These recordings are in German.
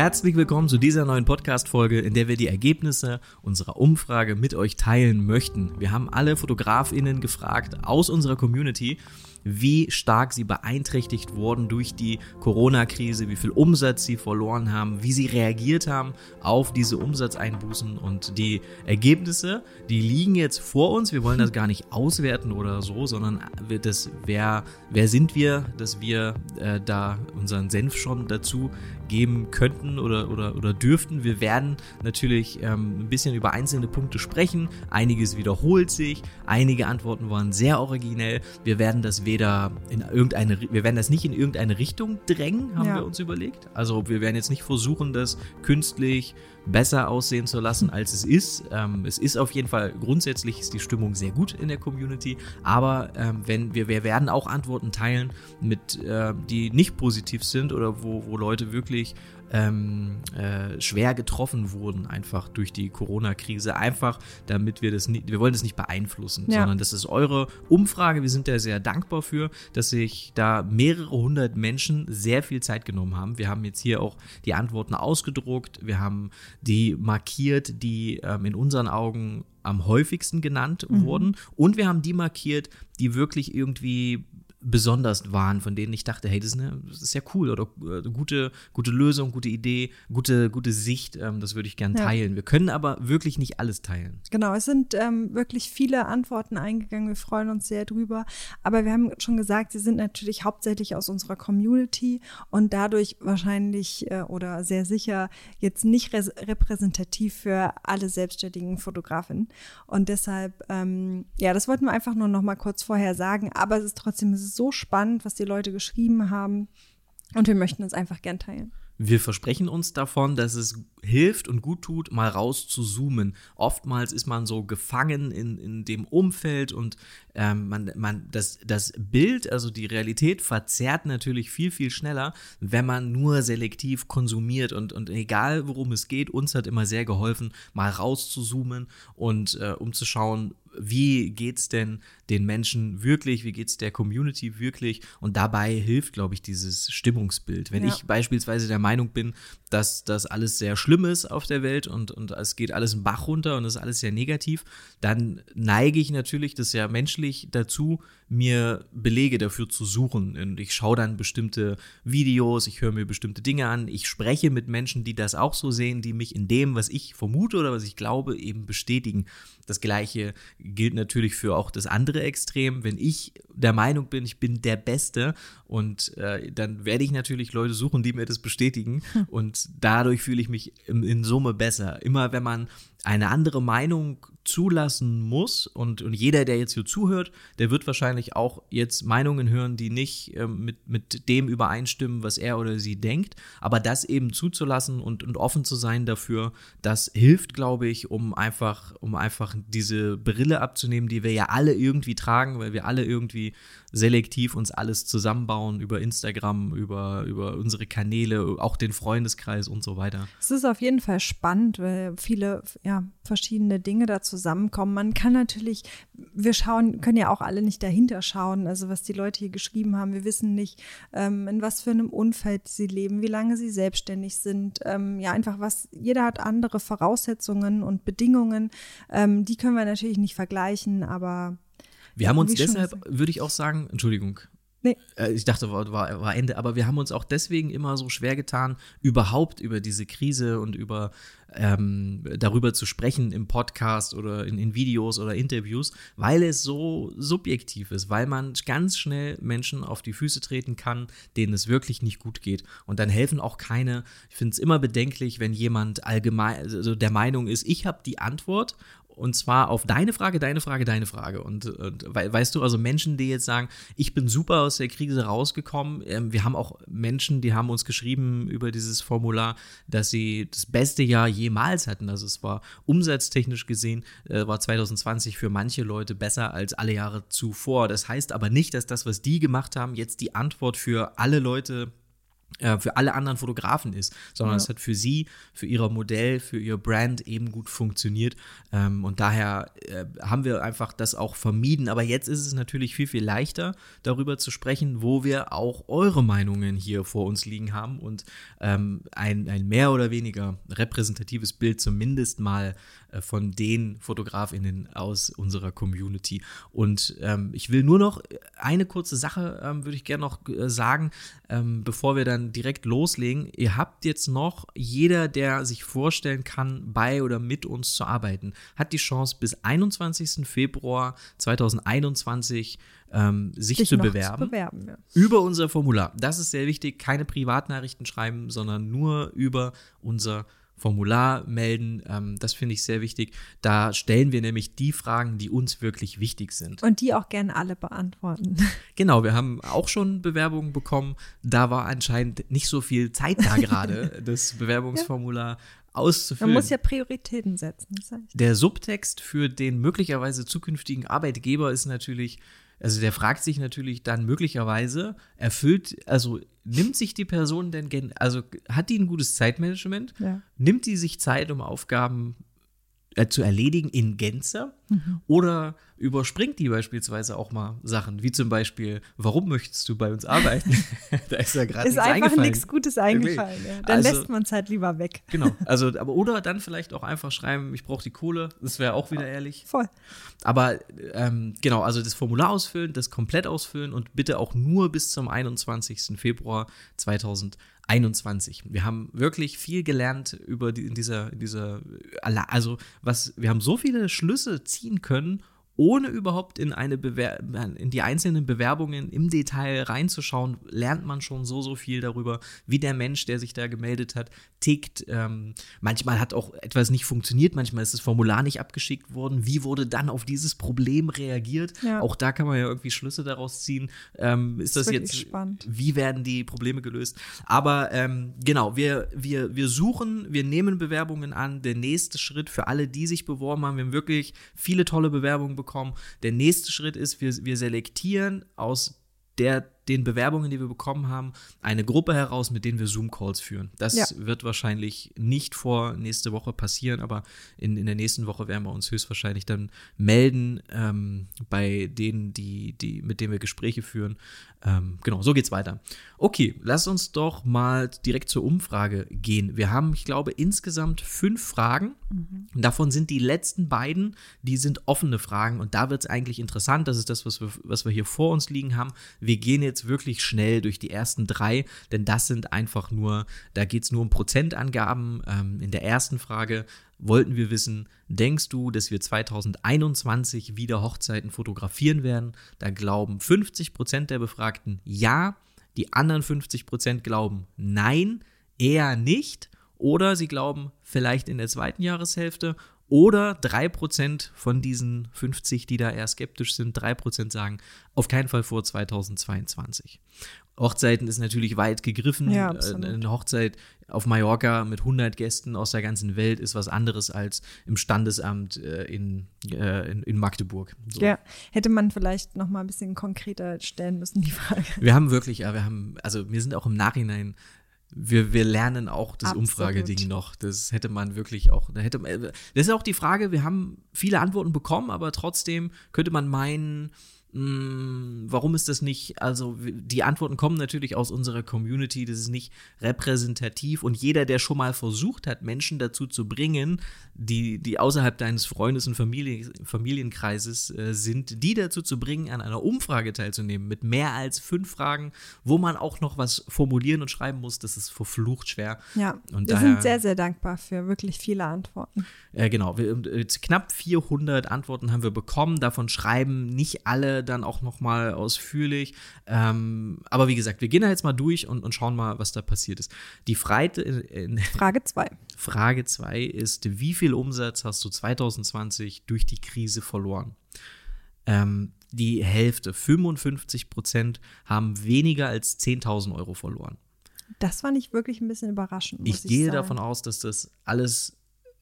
Herzlich willkommen zu dieser neuen Podcast-Folge, in der wir die Ergebnisse unserer Umfrage mit euch teilen möchten. Wir haben alle FotografInnen gefragt aus unserer Community, wie stark sie beeinträchtigt wurden durch die Corona-Krise, wie viel Umsatz sie verloren haben, wie sie reagiert haben auf diese Umsatzeinbußen und die Ergebnisse, die liegen jetzt vor uns. Wir wollen das gar nicht auswerten oder so, sondern das, wer, wer sind wir, dass wir äh, da unseren Senf schon dazu geben könnten oder, oder, oder dürften. Wir werden natürlich ähm, ein bisschen über einzelne Punkte sprechen. Einiges wiederholt sich, einige Antworten waren sehr originell. Wir werden das weder in irgendeine, wir werden das nicht in irgendeine Richtung drängen, haben ja. wir uns überlegt. Also wir werden jetzt nicht versuchen, das künstlich besser aussehen zu lassen, als es ist. Ähm, es ist auf jeden Fall grundsätzlich ist die Stimmung sehr gut in der Community, aber ähm, wenn wir, wir werden auch Antworten teilen, mit äh, die nicht positiv sind oder wo, wo Leute wirklich ähm, äh, schwer getroffen wurden, einfach durch die Corona-Krise. Einfach, damit wir das nicht, wir wollen das nicht beeinflussen, ja. sondern das ist eure Umfrage. Wir sind da sehr dankbar für, dass sich da mehrere hundert Menschen sehr viel Zeit genommen haben. Wir haben jetzt hier auch die Antworten ausgedruckt, wir haben die markiert, die ähm, in unseren Augen am häufigsten genannt mhm. wurden und wir haben die markiert, die wirklich irgendwie besonders waren, von denen ich dachte, hey, das ist, eine, das ist ja cool oder äh, gute, gute Lösung, gute Idee, gute, gute Sicht, ähm, das würde ich gern teilen. Ja. Wir können aber wirklich nicht alles teilen. Genau, es sind ähm, wirklich viele Antworten eingegangen, wir freuen uns sehr drüber, aber wir haben schon gesagt, sie sind natürlich hauptsächlich aus unserer Community und dadurch wahrscheinlich äh, oder sehr sicher jetzt nicht repräsentativ für alle selbstständigen Fotografen und deshalb, ähm, ja, das wollten wir einfach nur noch mal kurz vorher sagen, aber es ist trotzdem, es ist so spannend, was die Leute geschrieben haben. Und wir möchten es einfach gern teilen. Wir versprechen uns davon, dass es hilft und gut tut, mal raus zu zoomen. Oftmals ist man so gefangen in, in dem Umfeld und ähm, man, man, das, das Bild, also die Realität, verzerrt natürlich viel, viel schneller, wenn man nur selektiv konsumiert. Und, und egal, worum es geht, uns hat immer sehr geholfen, mal raus zu zoomen und äh, um zu schauen, wie geht es denn den Menschen wirklich, wie geht es der Community wirklich und dabei hilft, glaube ich, dieses Stimmungsbild. Wenn ja. ich beispielsweise der Meinung bin, dass das alles sehr schlimm ist auf der Welt und, und es geht alles einen Bach runter und es ist alles sehr negativ, dann neige ich natürlich, das ist ja menschlich, dazu, mir Belege dafür zu suchen. Und ich schaue dann bestimmte Videos, ich höre mir bestimmte Dinge an, ich spreche mit Menschen, die das auch so sehen, die mich in dem, was ich vermute oder was ich glaube, eben bestätigen. Das gleiche gilt natürlich für auch das andere Extrem. Wenn ich der Meinung bin, ich bin der Beste und äh, dann werde ich natürlich Leute suchen, die mir das bestätigen hm. und dadurch fühle ich mich in, in Summe besser. Immer wenn man eine andere Meinung zulassen muss und, und jeder, der jetzt hier zuhört, der wird wahrscheinlich auch jetzt Meinungen hören, die nicht äh, mit, mit dem übereinstimmen, was er oder sie denkt, aber das eben zuzulassen und, und offen zu sein dafür, das hilft, glaube ich, um einfach, um einfach diese Brille abzunehmen, die wir ja alle irgendwie tragen, weil wir alle irgendwie selektiv uns alles zusammenbauen über Instagram, über, über unsere Kanäle, auch den Freundeskreis und so weiter. Es ist auf jeden Fall spannend, weil viele ja, verschiedene Dinge da zusammenkommen. Man kann natürlich, wir schauen, können ja auch alle nicht dahinter schauen, also was die Leute hier geschrieben haben. Wir wissen nicht, ähm, in was für einem Umfeld sie leben, wie lange sie selbstständig sind. Ähm, ja, einfach was, jeder hat andere Voraussetzungen und Bedingungen. Ähm, die können wir natürlich nicht vergleichen, aber wir haben uns deshalb, würde ich auch sagen, Entschuldigung. Nee. Äh, ich dachte, war, war, war Ende, aber wir haben uns auch deswegen immer so schwer getan, überhaupt über diese Krise und über ähm, darüber zu sprechen im Podcast oder in, in, Videos oder Interviews, weil es so subjektiv ist, weil man ganz schnell Menschen auf die Füße treten kann, denen es wirklich nicht gut geht. Und dann helfen auch keine, ich finde es immer bedenklich, wenn jemand allgemein, also der Meinung ist, ich habe die Antwort und zwar auf deine Frage, deine Frage, deine Frage. Und, und weißt du, also Menschen, die jetzt sagen, ich bin super aus der Krise rausgekommen. Ähm, wir haben auch Menschen, die haben uns geschrieben über dieses Formular, dass sie das beste Jahr jemals hatten. Also es war umsatztechnisch gesehen, äh, war 2020 für manche Leute besser als alle Jahre zuvor. Das heißt aber nicht, dass das, was die gemacht haben, jetzt die Antwort für alle Leute für alle anderen Fotografen ist, sondern Ja. es hat für sie, für ihr Modell, für ihr Brand eben gut funktioniert. Ähm, und daher äh, haben wir einfach das auch vermieden. Aber jetzt ist es natürlich viel, viel leichter, darüber zu sprechen, wo wir auch eure Meinungen hier vor uns liegen haben und ähm, ein, ein mehr oder weniger repräsentatives Bild zumindest mal äh, von den FotografInnen aus unserer Community. Und ähm, ich will nur noch eine kurze Sache, ähm, würde ich gerne noch äh, sagen, ähm, bevor wir dann direkt loslegen. Ihr habt jetzt noch, jeder, der sich vorstellen kann, bei oder mit uns zu arbeiten, hat die Chance bis 21. Februar 2021 ähm, sich, Sich zu bewerben Zu bewerben ja. über unser Formular. Das ist sehr wichtig. Keine Privatnachrichten schreiben, sondern nur über unser Formular melden. Ähm, das finde ich sehr wichtig. Da stellen wir nämlich die Fragen, die uns wirklich wichtig sind. Und die auch gerne alle beantworten. Genau, wir haben auch schon Bewerbungen bekommen. Da war anscheinend nicht so viel Zeit da gerade, das Bewerbungsformular Man auszufüllen. muss ja Prioritäten setzen. Das heißt. Der Subtext für den möglicherweise zukünftigen Arbeitgeber ist natürlich, also der fragt sich natürlich dann möglicherweise, erfüllt, also nimmt sich die Person denn, gen- also hat die ein gutes Zeitmanagement? Ja. Nimmt die sich Zeit, um Aufgaben äh, zu erledigen in Gänze? Mhm. Oder überspringt die beispielsweise auch mal Sachen, wie zum Beispiel, warum möchtest du bei uns arbeiten? da ist ja gerade Ist nichts einfach eingefallen. nichts Gutes eingefallen. Ja. Dann Also- lässt man es halt lieber weg. Genau, also, aber oder dann vielleicht auch einfach schreiben, ich brauche die Kohle, das wäre auch wieder ehrlich. Voll. Aber ähm, genau, also das Formular ausfüllen, das komplett ausfüllen und bitte auch nur bis zum 21. Februar 2021. Wir haben wirklich viel gelernt über die, in dieser, dieser, also was, wir haben so viele Schlüsse ziehen können, ohne überhaupt in eine Bewer in die einzelnen Bewerbungen im Detail reinzuschauen, lernt man schon so, so viel darüber, wie der Mensch, der sich da gemeldet hat, tickt. Ähm, manchmal hat auch etwas nicht funktioniert, manchmal ist das Formular nicht abgeschickt worden. Wie wurde dann auf dieses Problem reagiert? Ja. Auch da kann man ja irgendwie Schlüsse daraus ziehen. Ähm, ist das wirklich jetzt spannend. wie werden die Probleme gelöst? Aber ähm, genau, wir, wir, wir suchen, wir nehmen Bewerbungen an. Der nächste Schritt für alle, die sich beworben haben, wir haben wirklich viele tolle Bewerbungen bekommen. Der nächste Schritt ist, wir, wir selektieren aus der, den Bewerbungen, die wir bekommen haben, eine Gruppe heraus, mit denen wir Zoom-Calls führen. Das Ja. wird wahrscheinlich nicht vor nächste Woche passieren, aber in, in der nächsten Woche werden wir uns höchstwahrscheinlich dann melden ähm, bei denen, die, die, mit denen wir Gespräche führen. Ähm, genau, so geht's weiter. Okay, lass uns doch mal direkt zur Umfrage gehen. Wir haben, ich glaube, insgesamt fünf Fragen. Davon sind die letzten beiden, die sind offene Fragen und da wird es eigentlich interessant. Das ist das, was wir, was wir hier vor uns liegen haben. Wir gehen jetzt wirklich schnell durch die ersten drei, denn das sind einfach nur, da geht es nur um Prozentangaben. Ähm, in der ersten Frage wollten wir wissen, denkst du, dass wir 2021 wieder Hochzeiten fotografieren werden? Da glauben 50 Prozent der Befragten ja, die anderen 50 Prozent glauben nein, eher nicht. Oder sie glauben vielleicht in der zweiten Jahreshälfte. Oder 3% von diesen 50, die da eher skeptisch sind, 3% sagen, auf keinen Fall vor 2022. Hochzeiten ist natürlich weit gegriffen. Ja, Äh. Eine Hochzeit auf Mallorca mit 100 Gästen aus der ganzen Welt ist was anderes als im Standesamt äh, in, äh, in, in Magdeburg. So. Ja, hätte man vielleicht noch mal ein bisschen konkreter stellen müssen, die Frage. Wir haben wirklich, ja, wir haben, also wir sind auch im Nachhinein, wir, wir lernen auch das Absolut. Umfrageding noch. Das hätte man wirklich auch, da hätte man, das ist auch die Frage, wir haben viele Antworten bekommen, aber trotzdem könnte man meinen, warum ist das nicht, also die Antworten kommen natürlich aus unserer Community, das ist nicht repräsentativ und jeder, der schon mal versucht hat, Menschen dazu zu bringen, die, die außerhalb deines Freundes- und Familie, Familienkreises äh, sind, die dazu zu bringen, an einer Umfrage teilzunehmen mit mehr als fünf Fragen, wo man auch noch was formulieren und schreiben muss, das ist verflucht schwer. Ja, Und wir daher- sind sehr, sehr dankbar für wirklich viele Antworten. Äh, genau, wir, äh, knapp 400 Antworten haben wir bekommen. Davon schreiben nicht alle dann auch noch mal ausführlich. Ähm, aber wie gesagt, wir gehen da jetzt mal durch und, und schauen mal, was da passiert ist. Die Freite, äh, Frage zwei. Frage 2 ist, wie viel Umsatz hast du 2020 durch die Krise verloren? Ähm, die Hälfte, 55 Prozent, haben weniger als 10.000 Euro verloren. Das fand ich wirklich ein bisschen überraschend. Ich ich, gehe sagen. davon aus, dass das alles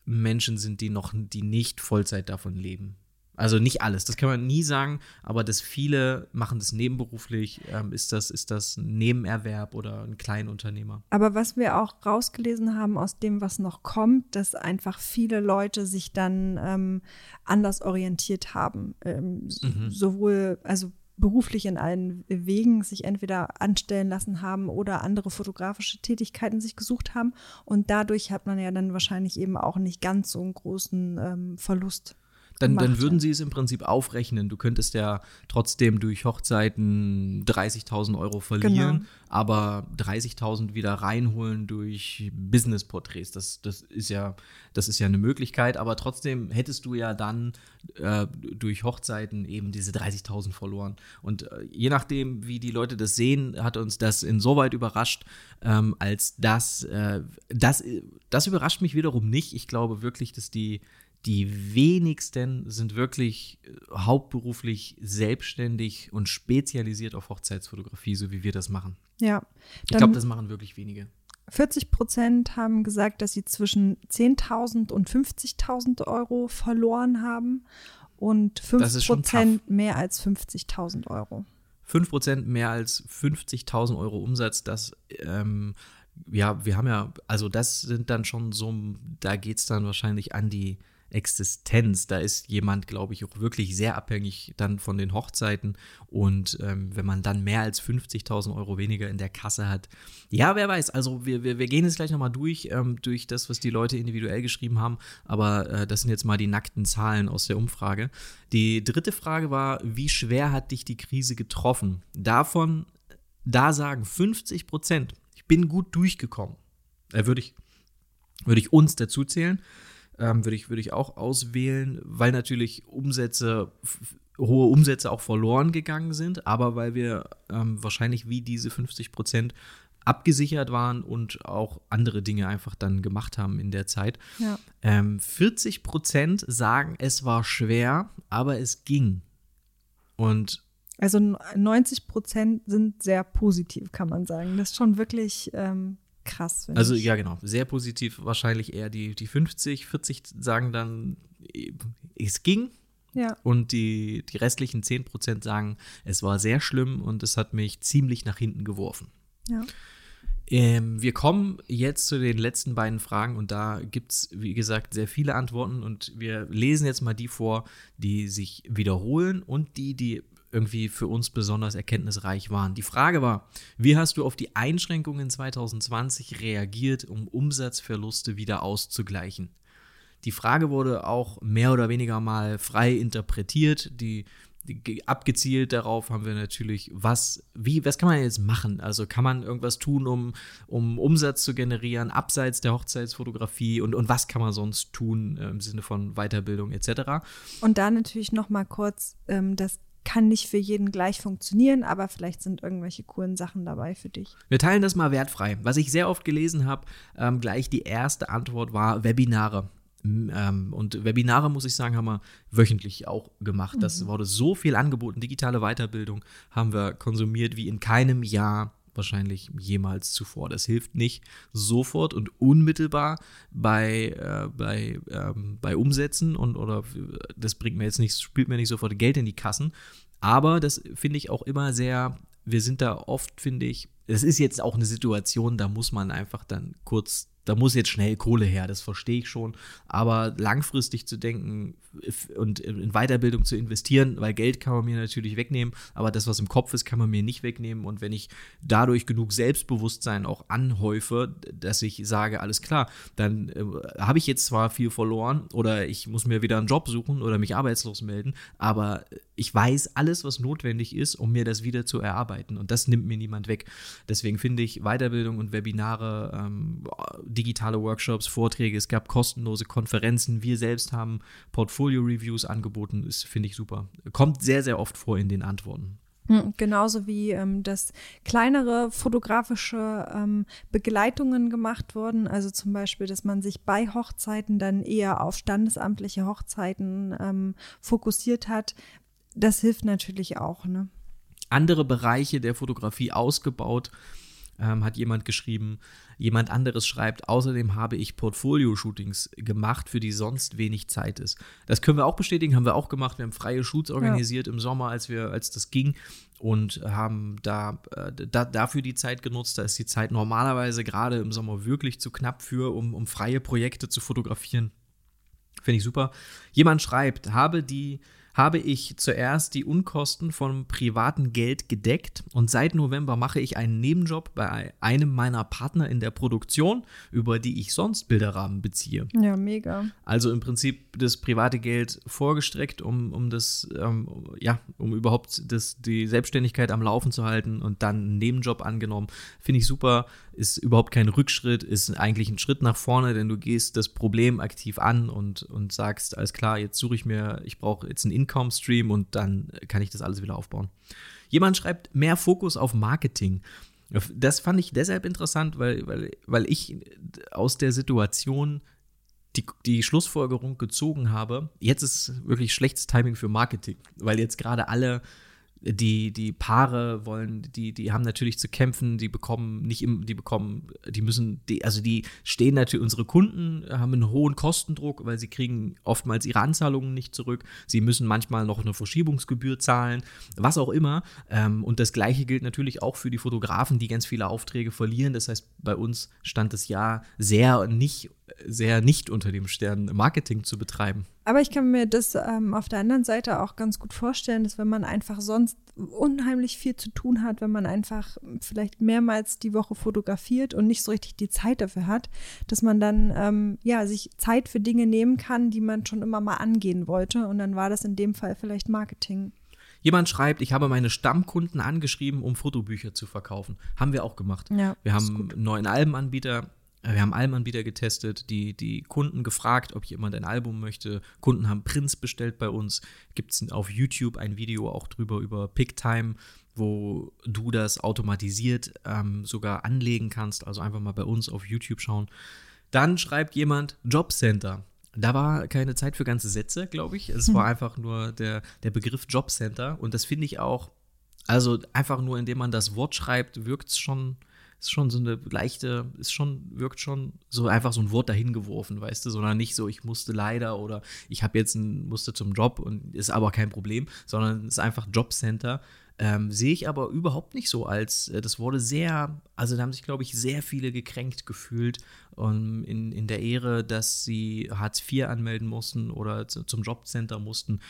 Menschen sind, die noch, die nicht Vollzeit davon leben. Also nicht alles, das kann man nie sagen, aber dass viele machen das nebenberuflich, ähm, ist, das, ist das ein Nebenerwerb oder ein Kleinunternehmer. Aber was wir auch rausgelesen haben aus dem, was noch kommt, dass einfach viele Leute sich dann ähm, anders orientiert haben. Ähm, mhm. Sowohl, also beruflich in allen Wegen sich entweder anstellen lassen haben oder andere fotografische Tätigkeiten sich gesucht haben. Und dadurch hat man ja dann wahrscheinlich eben auch nicht ganz so einen großen ähm, Verlust dann, dann würden sie es im Prinzip aufrechnen. Du könntest ja trotzdem durch Hochzeiten 30.000 Euro verlieren, genau. Aber 30.000 wieder reinholen durch Business-Porträts. Das, das, ist ja, das ist ja eine Möglichkeit, aber trotzdem hättest du ja dann äh, durch Hochzeiten eben diese 30.000 verloren. Und äh, je nachdem, wie die Leute das sehen, hat uns das insoweit überrascht, ähm, als dass äh, das, das überrascht mich wiederum nicht. Ich glaube wirklich, dass die die wenigsten sind wirklich äh, hauptberuflich selbstständig und spezialisiert auf Hochzeitsfotografie, so wie wir das machen. Ja. Ich glaube, das machen wirklich wenige. 40 Prozent haben gesagt, dass sie zwischen 10.000 und 50.000 Euro verloren haben und 5 Prozent mehr als 50.000 Euro. 5 Prozent mehr als 50.000 Euro Umsatz, das ähm, ja, wir haben ja, also das sind dann schon so, da geht es dann wahrscheinlich an die Existenz. Da ist jemand, glaube ich, auch wirklich sehr abhängig dann von den Hochzeiten. Und ähm, wenn man dann mehr als 50.000 Euro weniger in der Kasse hat, ja, wer weiß. Also wir, wir, wir gehen jetzt gleich nochmal durch, ähm, durch das, was die Leute individuell geschrieben haben. Aber äh, das sind jetzt mal die nackten Zahlen aus der Umfrage. Die dritte Frage war, wie schwer hat dich die Krise getroffen? Davon, da sagen 50 Prozent, ich bin gut durchgekommen. Äh, würde ich, würde ich uns dazu zählen ähm, würde ich, würd ich auch auswählen, weil natürlich Umsätze, hohe Umsätze auch verloren gegangen sind, aber weil wir ähm, wahrscheinlich wie diese 50 Prozent abgesichert waren und auch andere Dinge einfach dann gemacht haben in der Zeit. Ja. Ähm, 40 Prozent sagen, es war schwer, aber es ging. Und also 90 Prozent sind sehr positiv, kann man sagen. Das ist schon wirklich ähm, krass. Also ich. ja, genau. Sehr positiv wahrscheinlich eher die, die 50, 40 sagen dann, es ging. Ja. Und die, die restlichen 10 Prozent sagen, es war sehr schlimm und es hat mich ziemlich nach hinten geworfen. Ja. Ähm, wir kommen jetzt zu den letzten beiden Fragen und da gibt es, wie gesagt, sehr viele Antworten und wir lesen jetzt mal die vor, die sich wiederholen und die, die irgendwie für uns besonders erkenntnisreich waren. Die Frage war, wie hast du auf die Einschränkungen 2020 reagiert, um Umsatzverluste wieder auszugleichen? Die Frage wurde auch mehr oder weniger mal frei interpretiert. Die, die, abgezielt darauf haben wir natürlich, was, wie, was kann man jetzt machen? Also kann man irgendwas tun, um, um Umsatz zu generieren, abseits der Hochzeitsfotografie und, und was kann man sonst tun äh, im Sinne von Weiterbildung etc. Und da natürlich noch mal kurz ähm, das kann nicht für jeden gleich funktionieren, aber vielleicht sind irgendwelche coolen Sachen dabei für dich. Wir teilen das mal wertfrei. Was ich sehr oft gelesen habe, ähm, gleich die erste Antwort war Webinare. Ähm, und Webinare, muss ich sagen, haben wir wöchentlich auch gemacht. Mhm. Das wurde so viel angeboten. Digitale Weiterbildung haben wir konsumiert wie in keinem Jahr wahrscheinlich jemals zuvor. Das hilft nicht sofort und unmittelbar bei, äh, bei, ähm, bei Umsätzen und oder das bringt mir jetzt nicht, spielt mir nicht sofort Geld in die Kassen. Aber das finde ich auch immer sehr, wir sind da oft, finde ich, es ist jetzt auch eine Situation, da muss man einfach dann kurz da muss jetzt schnell Kohle her, das verstehe ich schon. Aber langfristig zu denken und in Weiterbildung zu investieren, weil Geld kann man mir natürlich wegnehmen, aber das, was im Kopf ist, kann man mir nicht wegnehmen. Und wenn ich dadurch genug Selbstbewusstsein auch anhäufe, dass ich sage, alles klar, dann äh, habe ich jetzt zwar viel verloren oder ich muss mir wieder einen Job suchen oder mich arbeitslos melden, aber ich weiß alles, was notwendig ist, um mir das wieder zu erarbeiten. Und das nimmt mir niemand weg. Deswegen finde ich Weiterbildung und Webinare, ähm, digitale Workshops, Vorträge, es gab kostenlose Konferenzen. Wir selbst haben Portfolio-Reviews angeboten. Das finde ich super. Kommt sehr, sehr oft vor in den Antworten. Hm, genauso wie ähm, dass kleinere fotografische ähm, Begleitungen gemacht wurden. Also zum Beispiel, dass man sich bei Hochzeiten dann eher auf standesamtliche Hochzeiten ähm, fokussiert hat, das hilft natürlich auch, ne? Andere Bereiche der Fotografie ausgebaut. Ähm, hat jemand geschrieben. Jemand anderes schreibt, außerdem habe ich Portfolio-Shootings gemacht, für die sonst wenig Zeit ist. Das können wir auch bestätigen, haben wir auch gemacht. Wir haben freie Shoots organisiert ja. im Sommer, als wir, als das ging und haben da, äh, da, dafür die Zeit genutzt. Da ist die Zeit normalerweise gerade im Sommer wirklich zu knapp für, um, um freie Projekte zu fotografieren. Finde ich super. Jemand schreibt, habe die habe ich zuerst die Unkosten von privatem Geld gedeckt und seit November mache ich einen Nebenjob bei einem meiner Partner in der Produktion, über die ich sonst Bilderrahmen beziehe. Ja, mega. Also im Prinzip das private Geld vorgestreckt, um, um das, ähm, ja, um überhaupt das, die Selbstständigkeit am Laufen zu halten und dann einen Nebenjob angenommen. Finde ich super ist überhaupt kein Rückschritt, ist eigentlich ein Schritt nach vorne, denn du gehst das Problem aktiv an und, und sagst, alles klar, jetzt suche ich mir, ich brauche jetzt einen Income-Stream und dann kann ich das alles wieder aufbauen. Jemand schreibt mehr Fokus auf Marketing. Das fand ich deshalb interessant, weil, weil, weil ich aus der Situation die, die Schlussfolgerung gezogen habe, jetzt ist wirklich schlechtes Timing für Marketing, weil jetzt gerade alle die, die Paare wollen, die, die haben natürlich zu kämpfen, die bekommen nicht im, die bekommen, die müssen, die, also die stehen natürlich, unsere Kunden haben einen hohen Kostendruck, weil sie kriegen oftmals ihre Anzahlungen nicht zurück. Sie müssen manchmal noch eine Verschiebungsgebühr zahlen, was auch immer. Ähm, und das Gleiche gilt natürlich auch für die Fotografen, die ganz viele Aufträge verlieren. Das heißt, bei uns stand das Jahr sehr nicht, sehr nicht unter dem Stern, Marketing zu betreiben. Aber ich kann mir das ähm, auf der anderen Seite auch ganz gut vorstellen, dass wenn man einfach sonst unheimlich viel zu tun hat, wenn man einfach vielleicht mehrmals die Woche fotografiert und nicht so richtig die Zeit dafür hat, dass man dann ähm, ja sich Zeit für Dinge nehmen kann, die man schon immer mal angehen wollte. Und dann war das in dem Fall vielleicht Marketing. Jemand schreibt, ich habe meine Stammkunden angeschrieben, um Fotobücher zu verkaufen. Haben wir auch gemacht. Ja, wir haben einen neuen Albenanbieter wir haben Albenanbieter getestet, die, die Kunden gefragt, ob jemand ein Album möchte. Kunden haben Prints bestellt bei uns. Gibt es auf YouTube ein Video auch drüber über Picktime, wo du das automatisiert ähm, sogar anlegen kannst. Also einfach mal bei uns auf YouTube schauen. Dann schreibt jemand Jobcenter. Da war keine Zeit für ganze Sätze, glaube ich. Es hm. war einfach nur der, der Begriff Jobcenter. Und das finde ich auch, also einfach nur, indem man das Wort schreibt, wirkt es schon ist schon so eine leichte, ist schon, wirkt schon so einfach so ein Wort dahin geworfen, weißt du, sondern nicht so, ich musste leider oder ich habe jetzt ein, musste zum Job und ist aber kein Problem, sondern ist einfach Jobcenter. Ähm, sehe ich aber überhaupt nicht so als, äh, das wurde sehr, also da haben sich, glaube ich, sehr viele gekränkt gefühlt um, in, in der Ehre, dass sie Hartz IV anmelden mussten oder zu, zum Jobcenter mussten.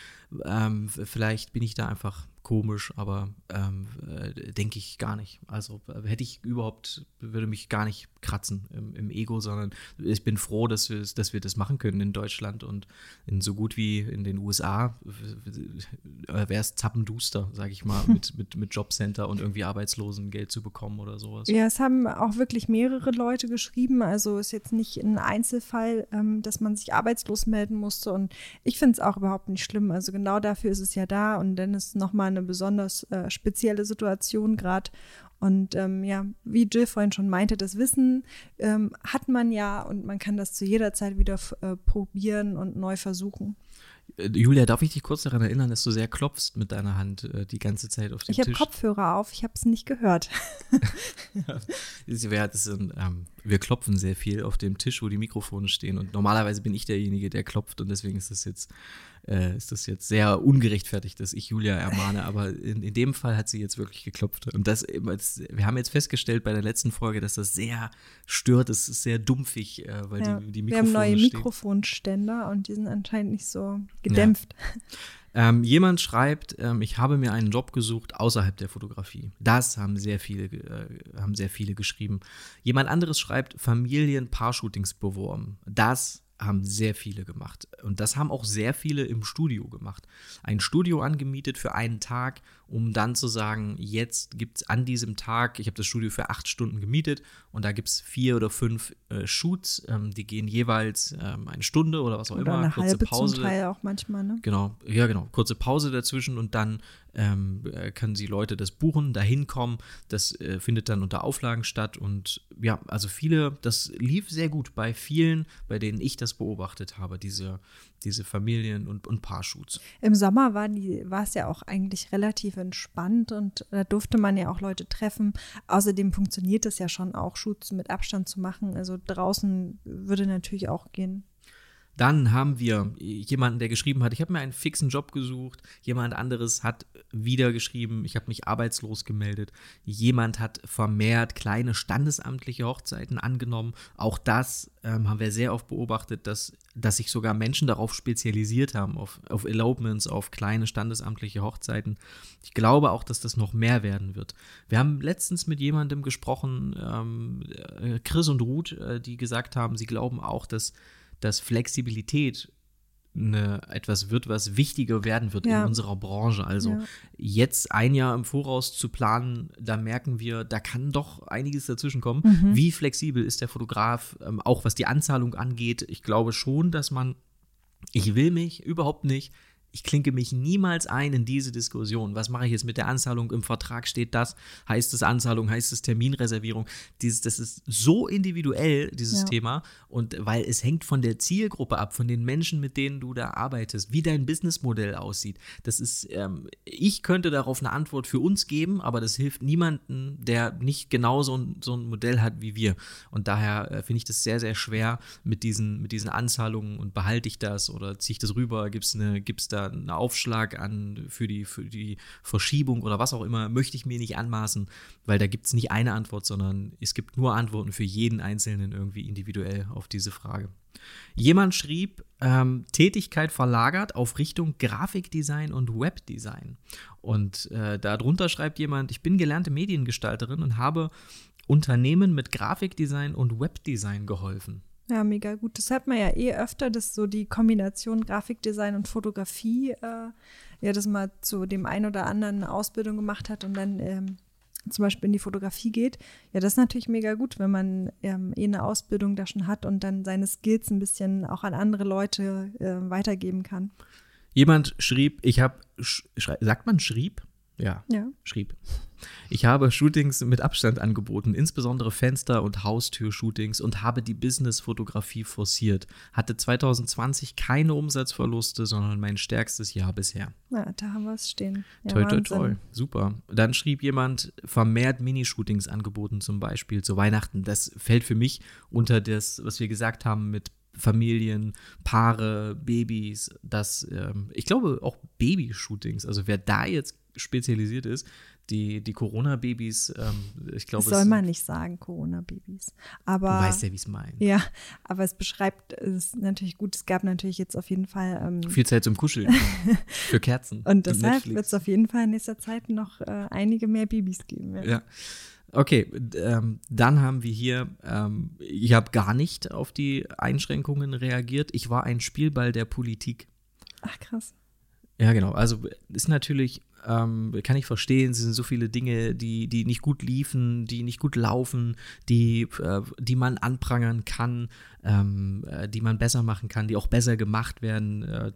Ähm, vielleicht bin ich da einfach komisch, aber ähm, äh, denke ich gar nicht. Also äh, hätte ich überhaupt, würde mich gar nicht kratzen im, im Ego, sondern ich bin froh, dass wir, dass wir das machen können in Deutschland und in so gut wie in den USA wäre es zappenduster, sage ich mal, mit, mit, mit Jobcenter und irgendwie Arbeitslosengeld zu bekommen oder sowas. Ja, es haben auch wirklich mehrere Leute geschrieben. Also ist jetzt nicht ein Einzelfall, ähm, dass man sich arbeitslos melden musste. Und ich finde es auch überhaupt nicht schlimm. Also genau dafür ist es ja da. Und dann ist nochmal eine besonders äh, spezielle Situation gerade. Und ähm, ja, wie Jill vorhin schon meinte, das Wissen ähm, hat man ja und man kann das zu jeder Zeit wieder äh, probieren und neu versuchen. Äh, Julia, darf ich dich kurz daran erinnern, dass du sehr klopfst mit deiner Hand äh, die ganze Zeit auf dem ich Tisch? Ich habe Kopfhörer auf, ich habe es nicht gehört. ja, sind, ähm, wir klopfen sehr viel auf dem Tisch, wo die Mikrofone stehen. Und normalerweise bin ich derjenige, der klopft und deswegen ist das jetzt äh, ist das jetzt sehr ungerechtfertigt, dass ich Julia ermahne, aber in, in dem Fall hat sie jetzt wirklich geklopft. Und das, wir haben jetzt festgestellt bei der letzten Folge, dass das sehr stört, es ist sehr dumpfig, äh, weil ja, die, die Mikrofone Wir haben neue stehen. Mikrofonständer und die sind anscheinend nicht so gedämpft. Ja. Ähm, jemand schreibt, ähm, ich habe mir einen Job gesucht außerhalb der Fotografie. Das haben sehr viele, äh, haben sehr viele geschrieben. Jemand anderes schreibt, Familien-Paar-Shootings beworben. Das haben sehr viele gemacht. Und das haben auch sehr viele im Studio gemacht. Ein Studio angemietet für einen Tag, um dann zu sagen, jetzt gibt es an diesem Tag, ich habe das Studio für acht Stunden gemietet und da gibt es vier oder fünf äh, Shoots, ähm, die gehen jeweils ähm, eine Stunde oder was auch Oder immer. eine kurze halbe Pause. zum Teil auch manchmal, ne? Genau, ja, genau. Kurze Pause dazwischen und dann ähm, äh, können sie Leute das buchen, dahin kommen. Das äh, findet dann unter Auflagen statt und ja, also viele, das lief sehr gut bei vielen, bei denen ich das beobachtet habe, diese, diese Familien- und, und Paarshoots. Im Sommer war, die, war es ja auch eigentlich relativ entspannt und da durfte man ja auch Leute treffen. Außerdem funktioniert es ja schon auch, Shoots mit Abstand zu machen. Also draußen würde natürlich auch gehen. Dann haben wir jemanden, der geschrieben hat, ich habe mir einen fixen Job gesucht. Jemand anderes hat wieder geschrieben, ich habe mich arbeitslos gemeldet. Jemand hat vermehrt kleine standesamtliche Hochzeiten angenommen. Auch das ähm, haben wir sehr oft beobachtet, dass, dass sich sogar Menschen darauf spezialisiert haben, auf, auf Elopements, auf kleine standesamtliche Hochzeiten. Ich glaube auch, dass das noch mehr werden wird. Wir haben letztens mit jemandem gesprochen, ähm, äh, Chris und Ruth, äh, die gesagt haben, sie glauben auch, dass dass Flexibilität eine, etwas wird, was wichtiger werden wird Ja. in unserer Branche. Also Ja. jetzt ein Jahr im Voraus zu planen, da merken wir, da kann doch einiges dazwischen kommen. Mhm. Wie flexibel ist der Fotograf, ähm, auch was die Anzahlung angeht? Ich glaube schon, dass man, ich will mich überhaupt nicht, ich klinke mich niemals ein in diese Diskussion. Was mache ich jetzt mit der Anzahlung? Im Vertrag steht das, heißt es Anzahlung, heißt es Terminreservierung. Dieses, das ist so individuell, dieses Ja. Thema. Und weil es hängt von der Zielgruppe ab, von den Menschen, mit denen du da arbeitest, wie dein Businessmodell aussieht. Das ist, ähm, ich könnte darauf eine Antwort für uns geben, aber das hilft niemandem, der nicht genau so ein, so ein Modell hat wie wir. Und daher äh, finde ich das sehr, sehr schwer mit diesen, mit diesen Anzahlungen und behalte ich das oder ziehe ich das rüber, gibt es eine, gibt's da einen Aufschlag an für die, für die Verschiebung oder was auch immer, möchte ich mir nicht anmaßen, weil da gibt es nicht eine Antwort, sondern es gibt nur Antworten für jeden Einzelnen irgendwie individuell auf diese Frage. Jemand schrieb, ähm, Tätigkeit verlagert auf Richtung Grafikdesign und Webdesign. Und äh, darunter schreibt jemand, ich bin gelernte Mediengestalterin und habe Unternehmen mit Grafikdesign und Webdesign geholfen. Ja, mega gut. Das hat man ja eh öfter, dass so die Kombination Grafikdesign und Fotografie, äh, ja, dass man zu dem einen oder anderen eine Ausbildung gemacht hat und dann ähm, zum Beispiel in die Fotografie geht. Ja, das ist natürlich mega gut, wenn man ähm, eh eine Ausbildung da schon hat und dann seine Skills ein bisschen auch an andere Leute äh, weitergeben kann. Jemand schrieb, ich habe, sagt man schrieb? Ja, Ja. schrieb. Ich habe Shootings mit Abstand angeboten, insbesondere Fenster- und Haustür-Shootings und habe die Business-Fotografie forciert. Hatte 2020 keine Umsatzverluste, sondern mein stärkstes Jahr bisher. Na, da haben wir es stehen. Ja, toi, toi, toi. Super. Dann schrieb jemand, vermehrt Minishootings angeboten zum Beispiel zu Weihnachten. Das fällt für mich unter das, was wir gesagt haben mit Familien, Paare, Babys, das, ähm, ich glaube auch Babyshootings, also wer da jetzt spezialisiert ist, die, die Corona-Babys, ähm, ich glaube, Das soll man nicht sagen, Corona-Babys. du Aber weißt ja, wie es meint. ja, aber es beschreibt es natürlich gut. Es gab natürlich jetzt auf jeden Fall ähm, Viel Zeit zum Kuscheln. Für Kerzen. und deshalb wird es auf jeden Fall in nächster Zeit noch äh, einige mehr Babys geben. Ja. Ja. Okay, ähm, dann haben wir hier, ähm, ich habe gar nicht auf die Einschränkungen reagiert. Ich war ein Spielball der Politik. Ach krass. Ja, genau. Also ist natürlich, ähm, kann ich verstehen, es sind so viele Dinge, die, die nicht gut liefen, die nicht gut laufen, die, äh, die man anprangern kann, ähm, äh, die man besser machen kann, die auch besser gemacht werden. Äh,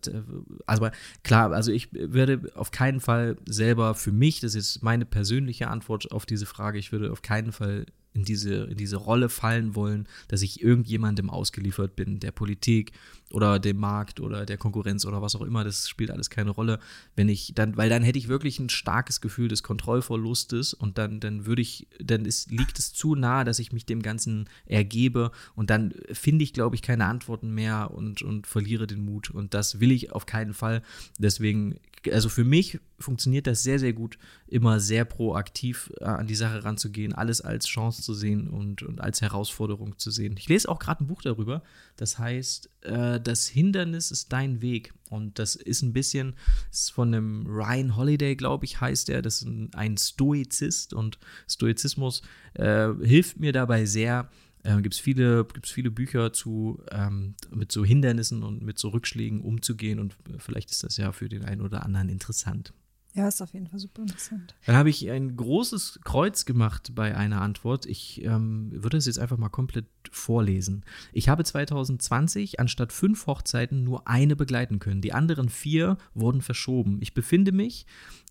also klar, also ich würde auf keinen Fall selber für mich, das ist meine persönliche Antwort auf diese Frage, ich würde auf keinen Fall in diese, in diese Rolle fallen wollen, dass ich irgendjemandem ausgeliefert bin, der Politik oder dem Markt oder der Konkurrenz oder was auch immer, das spielt alles keine Rolle. Wenn ich dann, weil dann hätte ich wirklich ein starkes Gefühl des Kontrollverlustes und dann, dann würde ich, dann ist, liegt es zu nahe, dass ich mich dem Ganzen ergebe und dann finde ich, glaube ich, keine Antworten mehr und, und verliere den Mut. Und das will ich auf keinen Fall. Deswegen, also für mich funktioniert das sehr, sehr gut, immer sehr proaktiv äh, an die Sache ranzugehen, alles als Chance zu sehen und, und als Herausforderung zu sehen. Ich lese auch gerade ein Buch darüber, das heißt, äh, das Hindernis ist dein Weg. Und das ist ein bisschen, ist von einem Ryan Holiday, glaube ich, heißt er. Das ist ein, Stoizist und Stoizismus äh, hilft mir dabei sehr. Äh, Gibt es viele, gibt's viele Bücher zu, ähm, mit so Hindernissen und mit so Rückschlägen umzugehen und vielleicht ist das ja für den einen oder anderen interessant. Ja, ist auf jeden Fall super interessant. Dann habe ich ein großes Kreuz gemacht bei einer Antwort. Ich ähm, würde es jetzt einfach mal komplett vorlesen. Ich habe 2020 anstatt fünf Hochzeiten nur eine begleiten können. Die anderen vier wurden verschoben. Ich befinde mich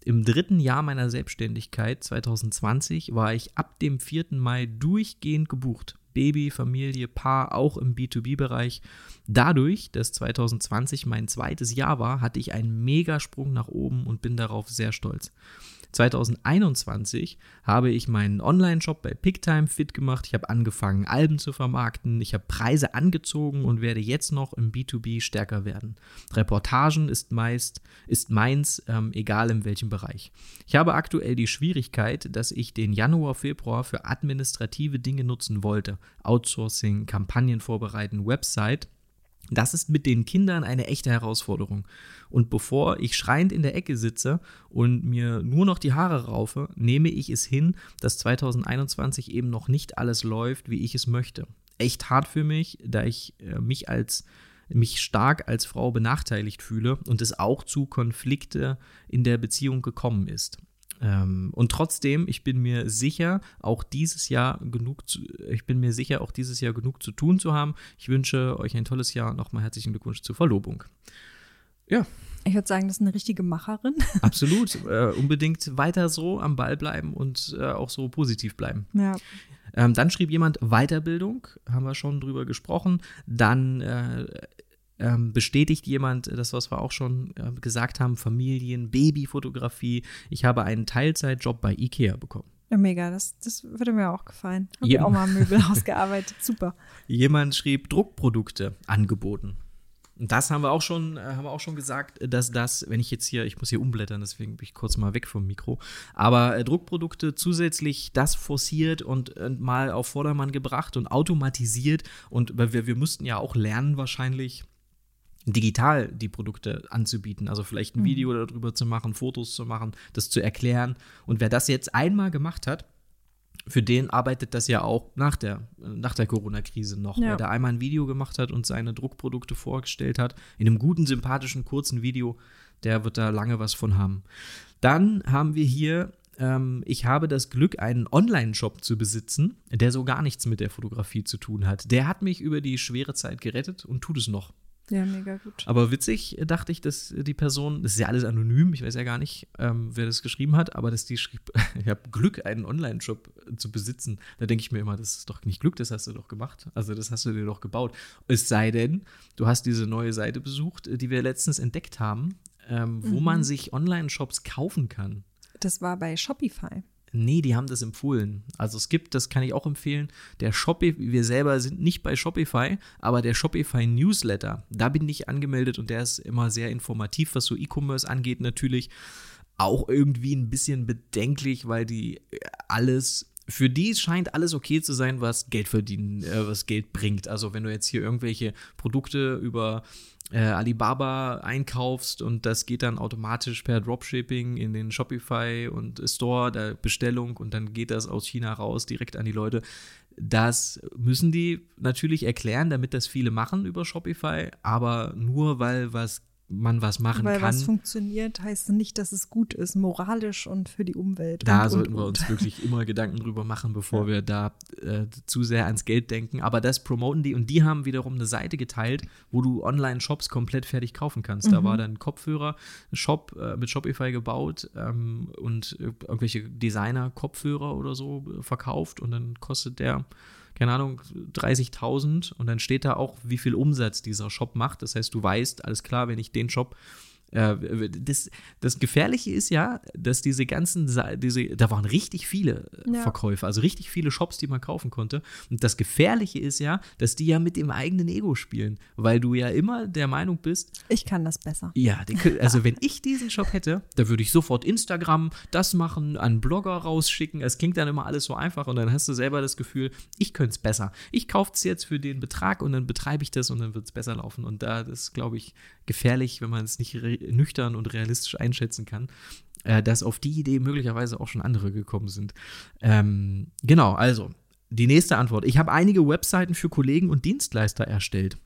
im dritten Jahr meiner Selbstständigkeit. 2020 war ich ab dem 4. Mai durchgehend gebucht. Baby, Familie, Paar, auch im B2B-Bereich. Dadurch, dass 2020 mein zweites Jahr war, hatte ich einen Megasprung nach oben und bin darauf sehr stolz. 2021 habe ich meinen Online-Shop bei Picktime fit gemacht. Ich habe angefangen, Alben zu vermarkten. Ich habe Preise angezogen und werde jetzt noch im B2B stärker werden. Reportagen ist meist, ist meins, ähm, egal in welchem Bereich. Ich habe aktuell die Schwierigkeit, dass ich den Januar, Februar für administrative Dinge nutzen wollte. Outsourcing, Kampagnen vorbereiten, Website das ist mit den Kindern eine echte Herausforderung. Und bevor ich schreiend in der Ecke sitze und mir nur noch die Haare raufe, nehme ich es hin, dass 2021 eben noch nicht alles läuft, wie ich es möchte. Echt hart für mich, da ich äh, mich als mich stark als Frau benachteiligt fühle und es auch zu Konflikte in der Beziehung gekommen ist. Ähm, und trotzdem, ich bin mir sicher, auch dieses Jahr genug zu, ich bin mir sicher, auch dieses Jahr genug zu tun zu haben. Ich wünsche euch ein tolles Jahr. Nochmal herzlichen Glückwunsch zur Verlobung. Ja. Ich würde sagen, das ist eine richtige Macherin. Absolut. Äh, unbedingt weiter so am Ball bleiben und äh, auch so positiv bleiben. Ja. Ähm, dann schrieb jemand Weiterbildung, haben wir schon drüber gesprochen. Dann äh, ähm, bestätigt jemand das, was wir auch schon äh, gesagt haben, Familien, Babyfotografie. Ich habe einen Teilzeitjob bei IKEA bekommen. Ja, mega, das, das würde mir auch gefallen. Habe ja. auch mal Möbel ausgearbeitet, super. Jemand schrieb Druckprodukte angeboten. Und das haben wir auch schon, äh, haben wir auch schon gesagt, dass das, wenn ich jetzt hier, ich muss hier umblättern, deswegen bin ich kurz mal weg vom Mikro, aber äh, Druckprodukte zusätzlich das forciert und, und, mal auf Vordermann gebracht und automatisiert und weil wir, wir mussten ja auch lernen wahrscheinlich, digital die Produkte anzubieten. Also vielleicht ein mhm. Video darüber zu machen, Fotos zu machen, das zu erklären. Und wer das jetzt einmal gemacht hat, für den arbeitet das ja auch nach der, nach der Corona-Krise noch. Ja. Wer da einmal ein Video gemacht hat und seine Druckprodukte vorgestellt hat, in einem guten, sympathischen, kurzen Video, der wird da lange was von haben. Dann haben wir hier ähm, ich habe das Glück, einen Online-Shop zu besitzen, der so gar nichts mit der Fotografie zu tun hat. Der hat mich über die schwere Zeit gerettet und tut es noch. Ja, mega gut. Aber witzig dachte ich, dass die Person, das ist ja alles anonym, ich weiß ja gar nicht, ähm, wer das geschrieben hat, aber dass die schrieb, ich habe Glück, einen Online-Shop zu besitzen. Da denke ich mir immer, das ist doch nicht Glück, das hast du doch gemacht. Also das hast du dir doch gebaut. Es sei denn, du hast diese neue Seite besucht, die wir letztens entdeckt haben, ähm, wo mhm. man sich Online-Shops kaufen kann. Das war bei Shopify. Nee, die haben das empfohlen. Also es gibt, das kann ich auch empfehlen, der Shopify, wir selber sind nicht bei Shopify, aber der Shopify Newsletter, da bin ich angemeldet und der ist immer sehr informativ, was so E-Commerce angeht natürlich. Auch irgendwie ein bisschen bedenklich, weil die alles für die scheint alles okay zu sein, was Geld verdienen, äh, was Geld bringt. Also wenn du jetzt hier irgendwelche Produkte über äh, Alibaba einkaufst und das geht dann automatisch per Dropshipping in den Shopify und Store der Bestellung und dann geht das aus China raus direkt an die Leute. Das müssen die natürlich erklären, damit das viele machen über Shopify, aber nur weil was man was machen Weil kann. Weil was funktioniert, heißt nicht, dass es gut ist, moralisch und für die Umwelt. Da und, sollten und, wir uns wirklich immer Gedanken drüber machen, bevor ja. wir da äh, zu sehr ans Geld denken. Aber das promoten die und die haben wiederum eine Seite geteilt, wo du Online-Shops komplett fertig kaufen kannst. Mhm. Da war dann ein Kopfhörer, ein Shop äh, mit Shopify gebaut ähm, und irgendwelche Designer-Kopfhörer oder so verkauft und dann kostet der keine Ahnung, 30.000 und dann steht da auch, wie viel Umsatz dieser Shop macht. Das heißt, du weißt, alles klar, wenn ich den Shop das, das Gefährliche ist ja, dass diese ganzen, diese, da waren richtig viele ja. Verkäufer, also richtig viele Shops, die man kaufen konnte. Und das Gefährliche ist ja, dass die ja mit dem eigenen Ego spielen, weil du ja immer der Meinung bist, ich kann das besser. Ja, also wenn ich diesen Shop hätte, da würde ich sofort Instagram das machen, an Blogger rausschicken. Es klingt dann immer alles so einfach und dann hast du selber das Gefühl, ich könnte es besser. Ich kaufe es jetzt für den Betrag und dann betreibe ich das und dann wird es besser laufen. Und da ist, glaube ich, gefährlich, wenn man es nicht nüchtern und realistisch einschätzen kann, äh, dass auf die Idee möglicherweise auch schon andere gekommen sind. Ähm, genau, also die nächste Antwort. Ich habe einige Webseiten für Kollegen und Dienstleister erstellt.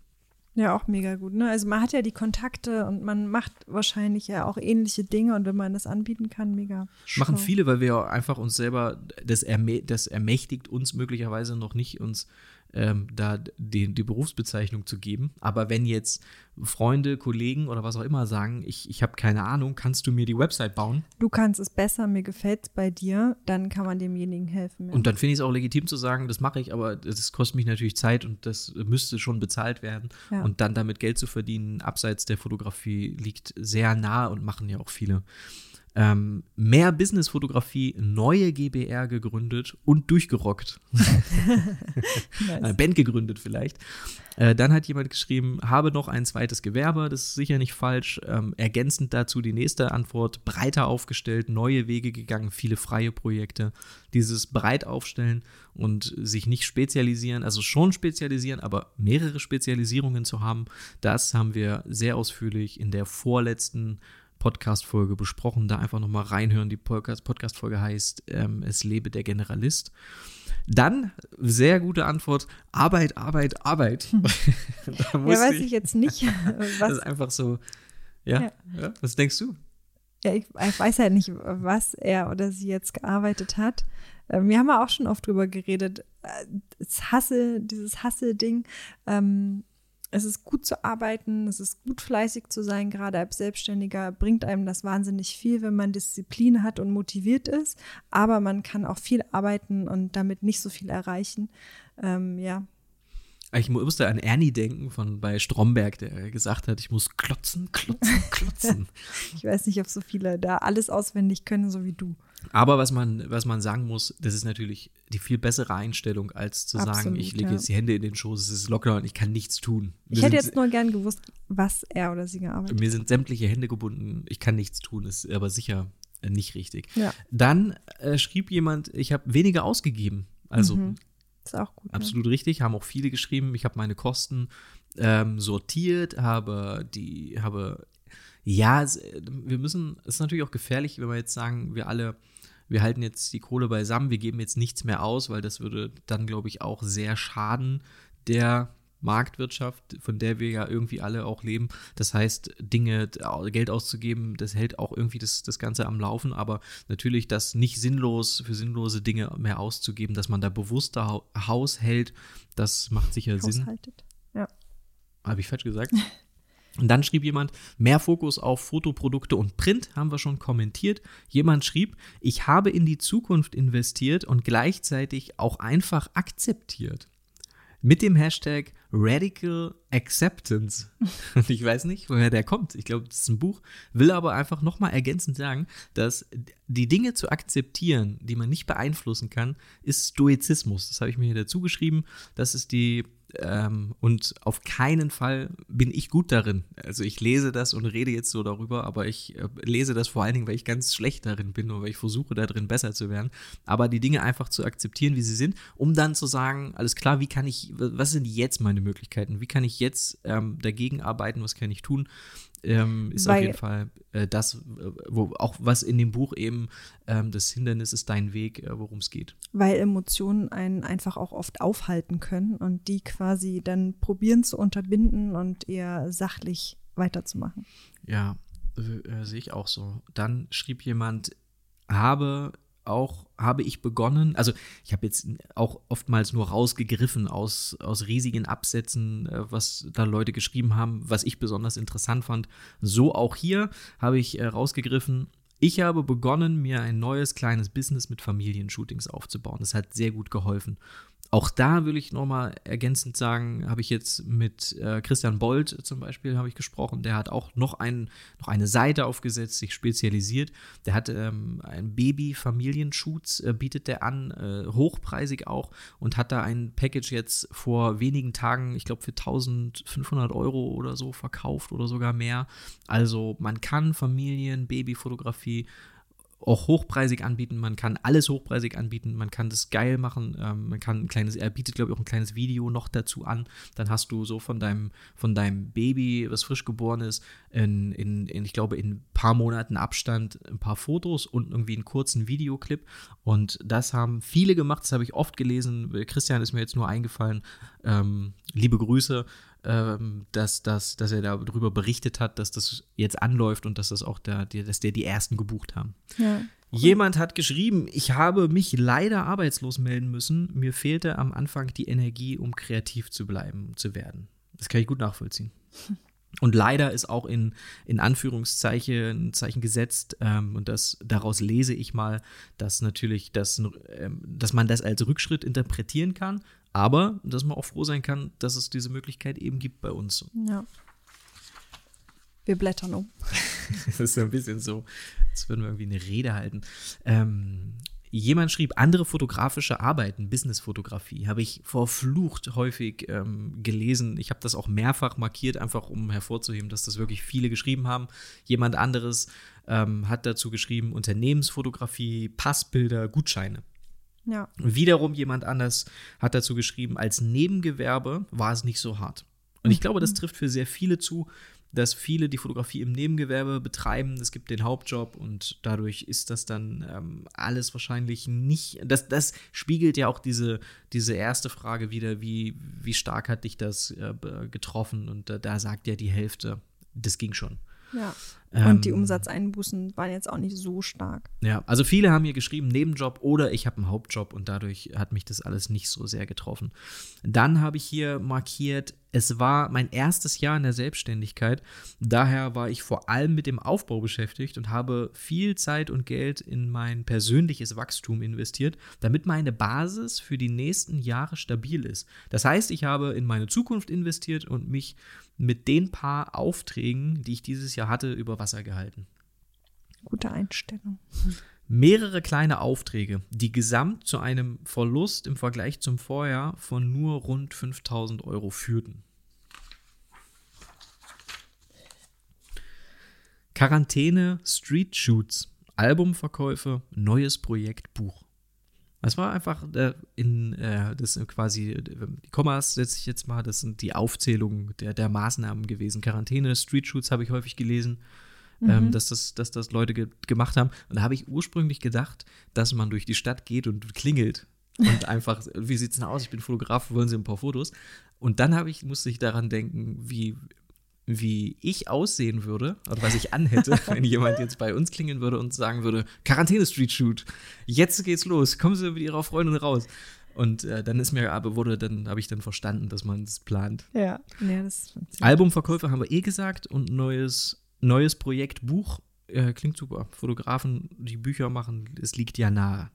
Ja, auch mega gut. Ne? Also man hat ja die Kontakte und man macht wahrscheinlich ja auch ähnliche Dinge und wenn man das anbieten kann, mega. Machen viele, weil wir einfach uns selber, das, ermä das ermächtigt uns möglicherweise noch nicht, uns ähm, da die, die Berufsbezeichnung zu geben. Aber wenn jetzt Freunde, Kollegen oder was auch immer sagen, ich, ich habe keine Ahnung, kannst du mir die Website bauen? Du kannst es besser, mir gefällt es bei dir, dann kann man demjenigen helfen. Ja. Und dann finde ich es auch legitim zu sagen, das mache ich, aber das kostet mich natürlich Zeit und das müsste schon bezahlt werden. Ja. Und dann damit Geld zu verdienen, abseits der Fotografie, liegt sehr nah und machen ja auch viele ähm, mehr Business-Fotografie, neue GBR gegründet und durchgerockt. nice. Band gegründet vielleicht. Äh, dann hat jemand geschrieben, habe noch ein zweites Gewerbe, das ist sicher nicht falsch. Ähm, ergänzend dazu die nächste Antwort, breiter aufgestellt, neue Wege gegangen, viele freie Projekte. Dieses breit aufstellen und sich nicht spezialisieren, also schon spezialisieren, aber mehrere Spezialisierungen zu haben, das haben wir sehr ausführlich in der vorletzten Podcast-Folge besprochen. Da einfach nochmal reinhören. Die Podcast-Folge heißt ähm, Es lebe der Generalist. Dann, sehr gute Antwort, Arbeit, Arbeit, Arbeit. ja, weiß ich, ich, jetzt nicht. Was? Das ist einfach so, ja, ja. ja, was denkst du? Ja, ich, ich weiß halt nicht, was er oder sie jetzt gearbeitet hat. Ähm, wir haben ja auch schon oft drüber geredet. Äh, das Hasse, dieses Hasse-Ding. Ähm, es ist gut zu arbeiten, es ist gut fleißig zu sein, gerade als Selbstständiger bringt einem das wahnsinnig viel, wenn man Disziplin hat und motiviert ist, aber man kann auch viel arbeiten und damit nicht so viel erreichen. Ähm, ja. Ich musste an Ernie denken von bei Stromberg, der gesagt hat, ich muss klotzen, klotzen, klotzen. ich weiß nicht, ob so viele da alles auswendig können, so wie du. Aber was man, was man sagen muss, das ist natürlich die viel bessere Einstellung, als zu Absolut, sagen, ich lege ja. jetzt die Hände in den Schoß, es ist locker und ich kann nichts tun. Mir ich hätte jetzt nur gern gewusst, was er oder sie gearbeitet hat. Mir sind sämtliche Hände gebunden, ich kann nichts tun, ist aber sicher nicht richtig. Ja. Dann äh, schrieb jemand, ich habe weniger ausgegeben. Also mhm. Ist auch gut. Absolut ja. richtig, haben auch viele geschrieben. Ich habe meine Kosten ähm, sortiert, habe die, habe ja, wir müssen, es ist natürlich auch gefährlich, wenn wir jetzt sagen, wir alle wir halten jetzt die Kohle beisammen, wir geben jetzt nichts mehr aus, weil das würde dann, glaube ich, auch sehr schaden der Marktwirtschaft, von der wir ja irgendwie alle auch leben. Das heißt, Dinge, Geld auszugeben, das hält auch irgendwie das, das Ganze am Laufen, aber natürlich das nicht sinnlos für sinnlose Dinge mehr auszugeben, dass man da bewusster Haus hält, das macht sicher Haushaltet. Sinn. Ja. Habe ich falsch gesagt? Und dann schrieb jemand, mehr Fokus auf Fotoprodukte und Print haben wir schon kommentiert. Jemand schrieb, ich habe in die Zukunft investiert und gleichzeitig auch einfach akzeptiert. Mit dem Hashtag Radical Acceptance. Und ich weiß nicht, woher der kommt. Ich glaube, das ist ein Buch. Will aber einfach nochmal ergänzend sagen, dass die Dinge zu akzeptieren, die man nicht beeinflussen kann, ist Stoizismus. Das habe ich mir hier dazu geschrieben. Das ist die ähm, und auf keinen Fall bin ich gut darin. Also ich lese das und rede jetzt so darüber, aber ich äh, lese das vor allen Dingen, weil ich ganz schlecht darin bin und weil ich versuche darin besser zu werden. Aber die Dinge einfach zu akzeptieren, wie sie sind, um dann zu sagen, alles klar, wie kann ich, was sind jetzt meine Möglichkeiten? Wie kann ich jetzt ähm, dagegen arbeiten? Was kann ich tun? Ähm, ist Weil, auf jeden Fall äh, das, wo auch was in dem Buch eben ähm, das Hindernis ist dein Weg, äh, worum es geht. Weil Emotionen einen einfach auch oft aufhalten können und die quasi dann probieren zu unterbinden und eher sachlich weiterzumachen. Ja, äh, sehe ich auch so. Dann schrieb jemand, habe auch habe ich begonnen, also ich habe jetzt auch oftmals nur rausgegriffen aus, aus riesigen Absätzen, äh, was da Leute geschrieben haben, was ich besonders interessant fand. So auch hier habe ich äh, rausgegriffen, ich habe begonnen, mir ein neues kleines Business mit Familienshootings aufzubauen. Das hat sehr gut geholfen. Auch da will ich nochmal ergänzend sagen, habe ich jetzt mit äh, Christian Bold zum Beispiel habe ich gesprochen. Der hat auch noch, ein, noch eine Seite aufgesetzt, sich spezialisiert. Der hat ähm, ein Baby-Familienschutz, äh, bietet der an, äh, hochpreisig auch und hat da ein Package jetzt vor wenigen Tagen, ich glaube für 1500 Euro oder so verkauft oder sogar mehr. Also man kann Familien, Babyfotografie auch hochpreisig anbieten. Man kann alles hochpreisig anbieten. Man kann das geil machen. Ähm, man kann ein kleines, er bietet, glaube ich, auch ein kleines Video noch dazu an. Dann hast du so von deinem, von deinem Baby, was frisch geboren ist, in, in, in, ich glaube, in ein paar Monaten Abstand ein paar Fotos und irgendwie einen kurzen Videoclip. Und das haben viele gemacht. Das habe ich oft gelesen. Christian ist mir jetzt nur eingefallen. Ähm, liebe Grüße ähm, dass, dass, dass er darüber berichtet hat, dass das jetzt anläuft und dass das auch der, der dass der die ersten gebucht haben. Ja. Jemand hat geschrieben, ich habe mich leider arbeitslos melden müssen. Mir fehlte am Anfang die Energie, um kreativ zu bleiben, zu werden. Das kann ich gut nachvollziehen. Und leider ist auch in, in Anführungszeichen Zeichen gesetzt, ähm, und das, daraus lese ich mal, dass natürlich das, ähm, dass man das als Rückschritt interpretieren kann, aber dass man auch froh sein kann, dass es diese Möglichkeit eben gibt bei uns. Ja. Wir blättern um. das ist so ein bisschen so, als würden wir irgendwie eine Rede halten. Ähm, jemand schrieb, andere fotografische Arbeiten, Businessfotografie, habe ich verflucht häufig ähm, gelesen. Ich habe das auch mehrfach markiert, einfach um hervorzuheben, dass das wirklich viele geschrieben haben. Jemand anderes ähm, hat dazu geschrieben, Unternehmensfotografie, Passbilder, Gutscheine. Ja. Wiederum jemand anders hat dazu geschrieben, als Nebengewerbe war es nicht so hart. Und ich glaube, das trifft für sehr viele zu, dass viele die Fotografie im Nebengewerbe betreiben. Es gibt den Hauptjob und dadurch ist das dann ähm, alles wahrscheinlich nicht. Das, das spiegelt ja auch diese, diese erste Frage wieder, wie, wie stark hat dich das äh, getroffen? Und äh, da sagt ja die Hälfte, das ging schon. Ja. Und die ähm, Umsatzeinbußen waren jetzt auch nicht so stark. Ja, also viele haben hier geschrieben, Nebenjob oder ich habe einen Hauptjob und dadurch hat mich das alles nicht so sehr getroffen. Dann habe ich hier markiert, es war mein erstes Jahr in der Selbstständigkeit. Daher war ich vor allem mit dem Aufbau beschäftigt und habe viel Zeit und Geld in mein persönliches Wachstum investiert, damit meine Basis für die nächsten Jahre stabil ist. Das heißt, ich habe in meine Zukunft investiert und mich mit den paar Aufträgen, die ich dieses Jahr hatte, über Wasser gehalten. Gute Einstellung. Mehrere kleine Aufträge, die gesamt zu einem Verlust im Vergleich zum Vorjahr von nur rund 5000 Euro führten. Quarantäne, Street Shoots, Albumverkäufe, neues Projekt, Buch. Das war einfach äh, in, äh, das sind quasi, äh, die Kommas setze ich jetzt mal, das sind die Aufzählungen der, der Maßnahmen gewesen. Quarantäne, Street Shoots habe ich häufig gelesen, ähm, mhm. ähm, dass, das, dass das Leute ge gemacht haben. Und da habe ich ursprünglich gedacht, dass man durch die Stadt geht und klingelt und einfach, wie sieht es denn aus? Ich bin Fotograf, wollen Sie ein paar Fotos? Und dann habe ich, musste ich daran denken, wie wie ich aussehen würde, oder was ich anhätte, wenn jemand jetzt bei uns klingen würde und sagen würde, Quarantäne-Street-Shoot, jetzt geht's los, kommen Sie mit Ihrer Freundin raus. Und äh, dann ist mir aber wurde, dann habe ich dann verstanden, dass man es plant. Ja, ja das Albumverkäufe haben wir eh gesagt und neues, neues Projekt, Buch, äh, klingt super. Fotografen, die Bücher machen, es liegt ja nahe.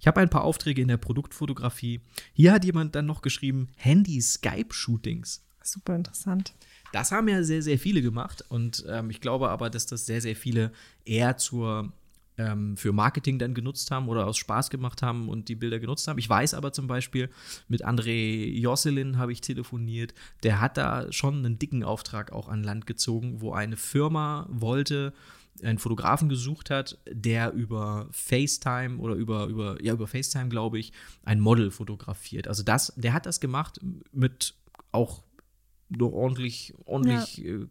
Ich habe ein paar Aufträge in der Produktfotografie. Hier hat jemand dann noch geschrieben, Handy-Skype-Shootings. Super interessant. Das haben ja sehr, sehr viele gemacht und ähm, ich glaube aber, dass das sehr, sehr viele eher zur ähm, für Marketing dann genutzt haben oder aus Spaß gemacht haben und die Bilder genutzt haben. Ich weiß aber zum Beispiel, mit André Josselin habe ich telefoniert, der hat da schon einen dicken Auftrag auch an Land gezogen, wo eine Firma wollte, einen Fotografen gesucht hat, der über FaceTime oder über, über, ja, über FaceTime, glaube ich, ein Model fotografiert. Also das, der hat das gemacht mit auch noch ordentlich, ordentlich ja. äh,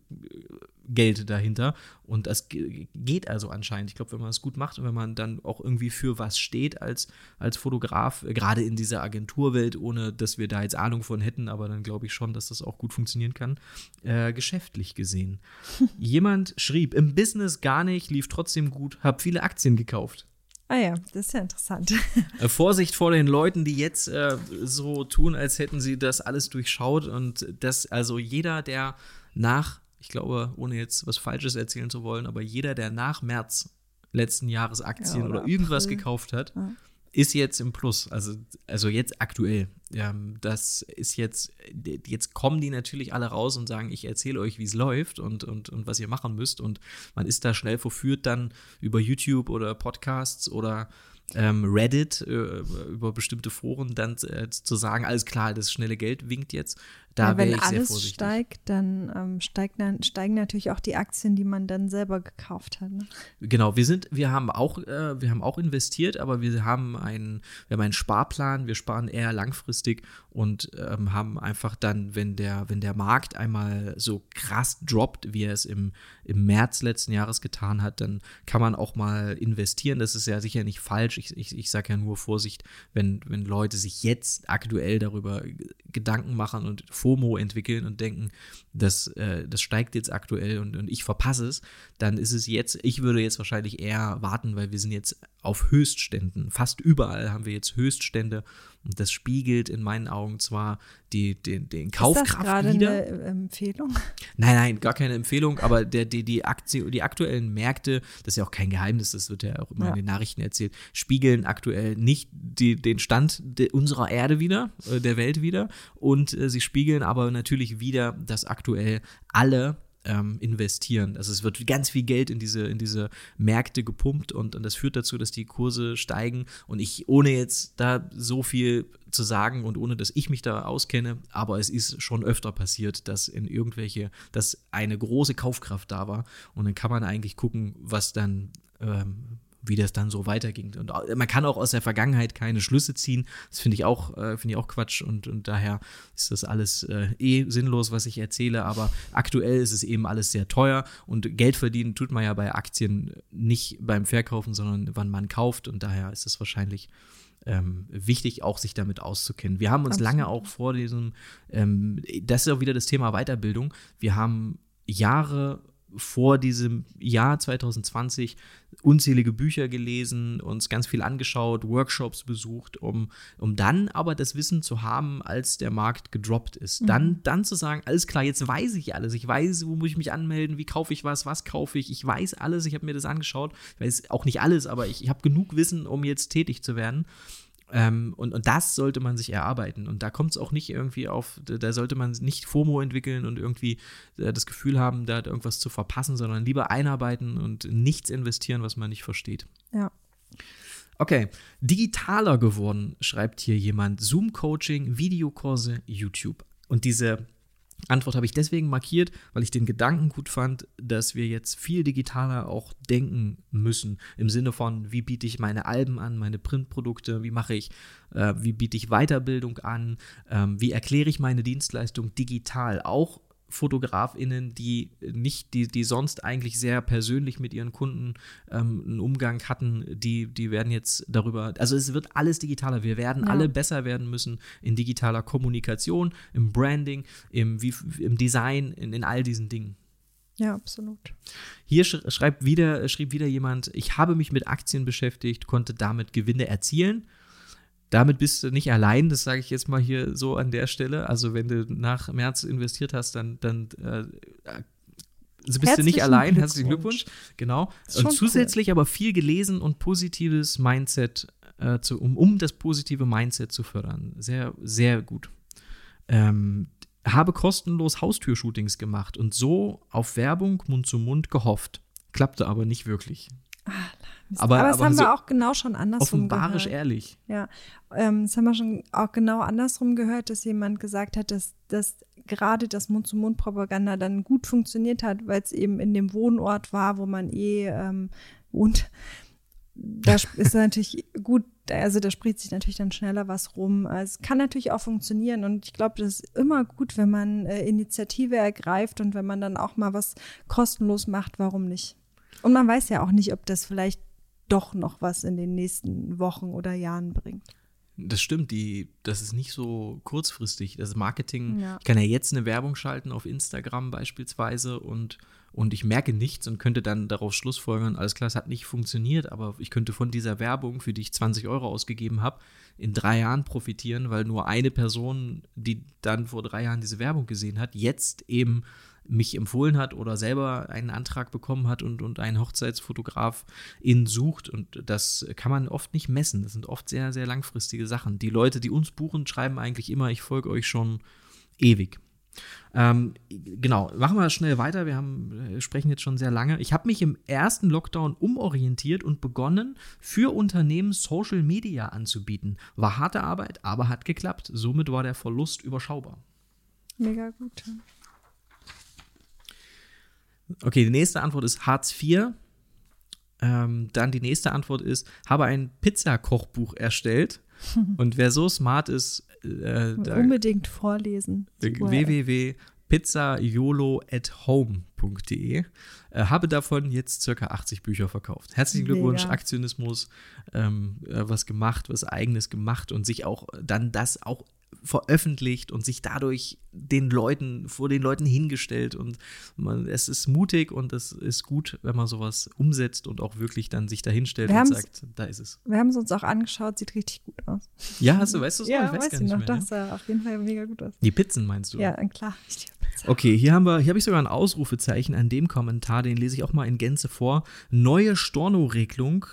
Geld dahinter. Und das geht also anscheinend. Ich glaube, wenn man es gut macht und wenn man dann auch irgendwie für was steht als, als Fotograf, äh, gerade in dieser Agenturwelt, ohne dass wir da jetzt Ahnung von hätten, aber dann glaube ich schon, dass das auch gut funktionieren kann, äh, geschäftlich gesehen. Jemand schrieb, im Business gar nicht, lief trotzdem gut, habe viele Aktien gekauft. Ah ja, das ist ja interessant. Äh, Vorsicht vor den Leuten, die jetzt äh, so tun, als hätten sie das alles durchschaut und das, also jeder, der nach, ich glaube, ohne jetzt was Falsches erzählen zu wollen, aber jeder, der nach März letzten Jahres Aktien ja, oder, oder irgendwas gekauft hat, ja ist jetzt im Plus, also, also jetzt aktuell. Ähm, das ist jetzt, jetzt kommen die natürlich alle raus und sagen, ich erzähle euch, wie es läuft und, und, und was ihr machen müsst. Und man ist da schnell verführt, dann über YouTube oder Podcasts oder ähm, Reddit, äh, über bestimmte Foren dann äh, zu sagen, alles klar, das schnelle Geld winkt jetzt. Da ja, wäre ich sehr vorsichtig. steigt, dann, ähm, steigt, steigen natürlich auch die Aktien, die man dann selber gekauft hat. Ne? Genau, wir sind, wir haben auch, äh, wir haben auch investiert, aber wir haben einen, wir haben einen Sparplan, wir sparen eher langfristig und ähm, haben einfach dann, wenn der, wenn der Markt einmal so krass droppt, wie er es im, im März letzten Jahres getan hat, dann kann man auch mal investieren. Das ist ja sicher nicht falsch falsch. Ich, ich, ich sage ja nur Vorsicht, wenn, wenn Leute sich jetzt aktuell darüber Gedanken machen und FOMO entwickeln und denken, das, äh, das steigt jetzt aktuell und, und ich verpasse es, dann ist es jetzt, ich würde jetzt wahrscheinlich eher warten, weil wir sind jetzt auf Höchstständen. Fast überall haben wir jetzt Höchststände und das spiegelt in meinen Augen zwar die, den, den Kaufkraft ist das wieder. eine Empfehlung? Nein, nein, gar keine Empfehlung, aber der, die, die, Aktie, die aktuellen Märkte, das ist ja auch kein Geheimnis, das wird ja auch immer Ja. in den Nachrichten erzählt, spiegeln aktuell nicht die, den Stand de, unserer Erde wieder, äh, der Welt wieder und äh, sie spiegeln aber natürlich wieder, dass aktuell alle ähm, investieren. Also es wird ganz viel Geld in diese, in diese Märkte gepumpt und, und das führt dazu, dass die Kurse steigen. Und ich, ohne jetzt da so viel zu sagen und ohne dass ich mich da auskenne, aber es ist schon öfter passiert, dass in irgendwelche, dass eine große Kaufkraft da war. Und dann kann man eigentlich gucken, was dann ähm, wie das dann so weiterging. Und man kann auch aus der Vergangenheit keine Schlüsse ziehen. Das finde ich auch, äh, finde ich auch Quatsch und, und daher ist das alles äh, eh sinnlos, was ich erzähle. Aber aktuell ist es eben alles sehr teuer und Geld verdienen tut man ja bei Aktien nicht beim Verkaufen, sondern wann man kauft und daher ist es wahrscheinlich ähm, wichtig, auch sich damit auszukennen. Wir haben uns Absolut. lange auch vor diesem, ähm, das ist auch wieder das Thema Weiterbildung. Wir haben Jahre vor diesem Jahr 2020 unzählige Bücher gelesen, uns ganz viel angeschaut, Workshops besucht, um, um dann aber das Wissen zu haben, als der Markt gedroppt ist. Dann, dann zu sagen, alles klar, jetzt weiß ich alles. Ich weiß, wo muss ich mich anmelden, wie kaufe ich was, was kaufe ich. Ich weiß alles, ich habe mir das angeschaut. Ich weiß auch nicht alles, aber ich, ich habe genug Wissen, um jetzt tätig zu werden. Ähm, und, und das sollte man sich erarbeiten. Und da kommt es auch nicht irgendwie auf, da sollte man nicht FOMO entwickeln und irgendwie äh, das Gefühl haben, da irgendwas zu verpassen, sondern lieber einarbeiten und nichts investieren, was man nicht versteht. Ja. Okay, digitaler geworden, schreibt hier jemand. Zoom-Coaching, Videokurse, YouTube. Und diese Antwort habe ich deswegen markiert, weil ich den Gedanken gut fand, dass wir jetzt viel digitaler auch denken müssen. Im Sinne von, wie biete ich meine Alben an, meine Printprodukte, wie mache ich, äh, wie biete ich Weiterbildung an, ähm, wie erkläre ich meine Dienstleistung digital. Auch FotografInnen, die nicht, die, die sonst eigentlich sehr persönlich mit ihren Kunden ähm, einen Umgang hatten, die, die werden jetzt darüber, also es wird alles digitaler. Wir werden Ja. alle besser werden müssen in digitaler Kommunikation, im Branding, im, wie, im Design, in, in all diesen Dingen. Ja, absolut. Hier sch schreibt wieder, schrieb wieder jemand, ich habe mich mit Aktien beschäftigt, konnte damit Gewinne erzielen. Damit bist du nicht allein, das sage ich jetzt mal hier so an der Stelle. Also wenn du nach März investiert hast, dann, dann äh, äh, bist du nicht allein. Herzlichen Glückwunsch. Glückwunsch. Genau. Und zusätzlich aber viel gelesen und positives Mindset, äh, zu, um, um das positive Mindset zu fördern. Sehr, sehr gut. Ähm, habe kostenlos Haustürshootings gemacht und so auf Werbung Mund zu Mund gehofft. Klappte aber nicht wirklich. Mist. Aber- Aber, das aber haben so wir auch genau schon andersrum Offenbarisch gehört. ehrlich. Ja, ähm, das haben wir schon auch genau andersrum gehört, dass jemand gesagt hat, dass, dass gerade das Mund-zu-Mund-Propaganda dann gut funktioniert hat, weil es eben in dem Wohnort war, wo man eh ähm, wohnt. Da ist natürlich gut, also da spricht sich natürlich dann schneller was rum. Also Es kann natürlich auch funktionieren und ich glaube, das ist immer gut, wenn man äh, Initiative ergreift und wenn man dann auch mal was kostenlos macht, warum nicht? Und man weiß ja auch nicht, ob das vielleicht doch noch was in den nächsten Wochen oder Jahren bringt. Das stimmt, die, das ist nicht so kurzfristig. Das Marketing, Ja. ich kann ja jetzt eine Werbung schalten auf Instagram beispielsweise und, und ich merke nichts und könnte dann darauf schlussfolgern, alles klar, es hat nicht funktioniert, aber ich könnte von dieser Werbung, für die ich 20 Euro ausgegeben habe, in drei Jahren profitieren, weil nur eine Person, die dann vor drei Jahren diese Werbung gesehen hat, jetzt eben mich empfohlen hat oder selber einen Antrag bekommen hat und, und einen Hochzeitsfotograf in sucht. Und das kann man oft nicht messen. Das sind oft sehr, sehr langfristige Sachen. Die Leute, die uns buchen, schreiben eigentlich immer, ich folge euch schon ewig. Ähm, genau, machen wir schnell weiter. Wir haben, äh, sprechen jetzt schon sehr lange. Ich habe mich im ersten Lockdown umorientiert und begonnen, für Unternehmen Social Media anzubieten. War harte Arbeit, aber hat geklappt. Somit war der Verlust überschaubar. Mega gut. Okay, die nächste Antwort ist Hartz IV. Ähm, dann die nächste Antwort ist, habe ein Pizzakochbuch erstellt. Und wer so smart ist, äh, da, Unbedingt vorlesen. Die URL. pizzaiolo@home.de. Äh, habe davon jetzt circa 80 Bücher verkauft. Herzlichen Glückwunsch, Mega. Aktionismus, ähm, äh, was gemacht, was eigenes gemacht und sich auch dann das auch veröffentlicht und sich dadurch den Leuten, vor den Leuten hingestellt und man, es ist mutig und es ist gut, wenn man sowas umsetzt und auch wirklich dann sich dahinstellt Wir und sagt, da ist es. Wir haben es uns auch angeschaut, sieht richtig gut aus. Ja, hast du, weißt du es noch? ja, Ich weiß gar ich nicht noch, mehr, ne? das sah auf jeden Fall mega gut aus. Die Pizzen meinst du? Ja, klar. Ich liebe Pizza. Okay, hier haben wir, hier habe ich sogar ein Ausrufezeichen an dem Kommentar, den lese ich auch mal in Gänze vor. Neue Storno-Regelung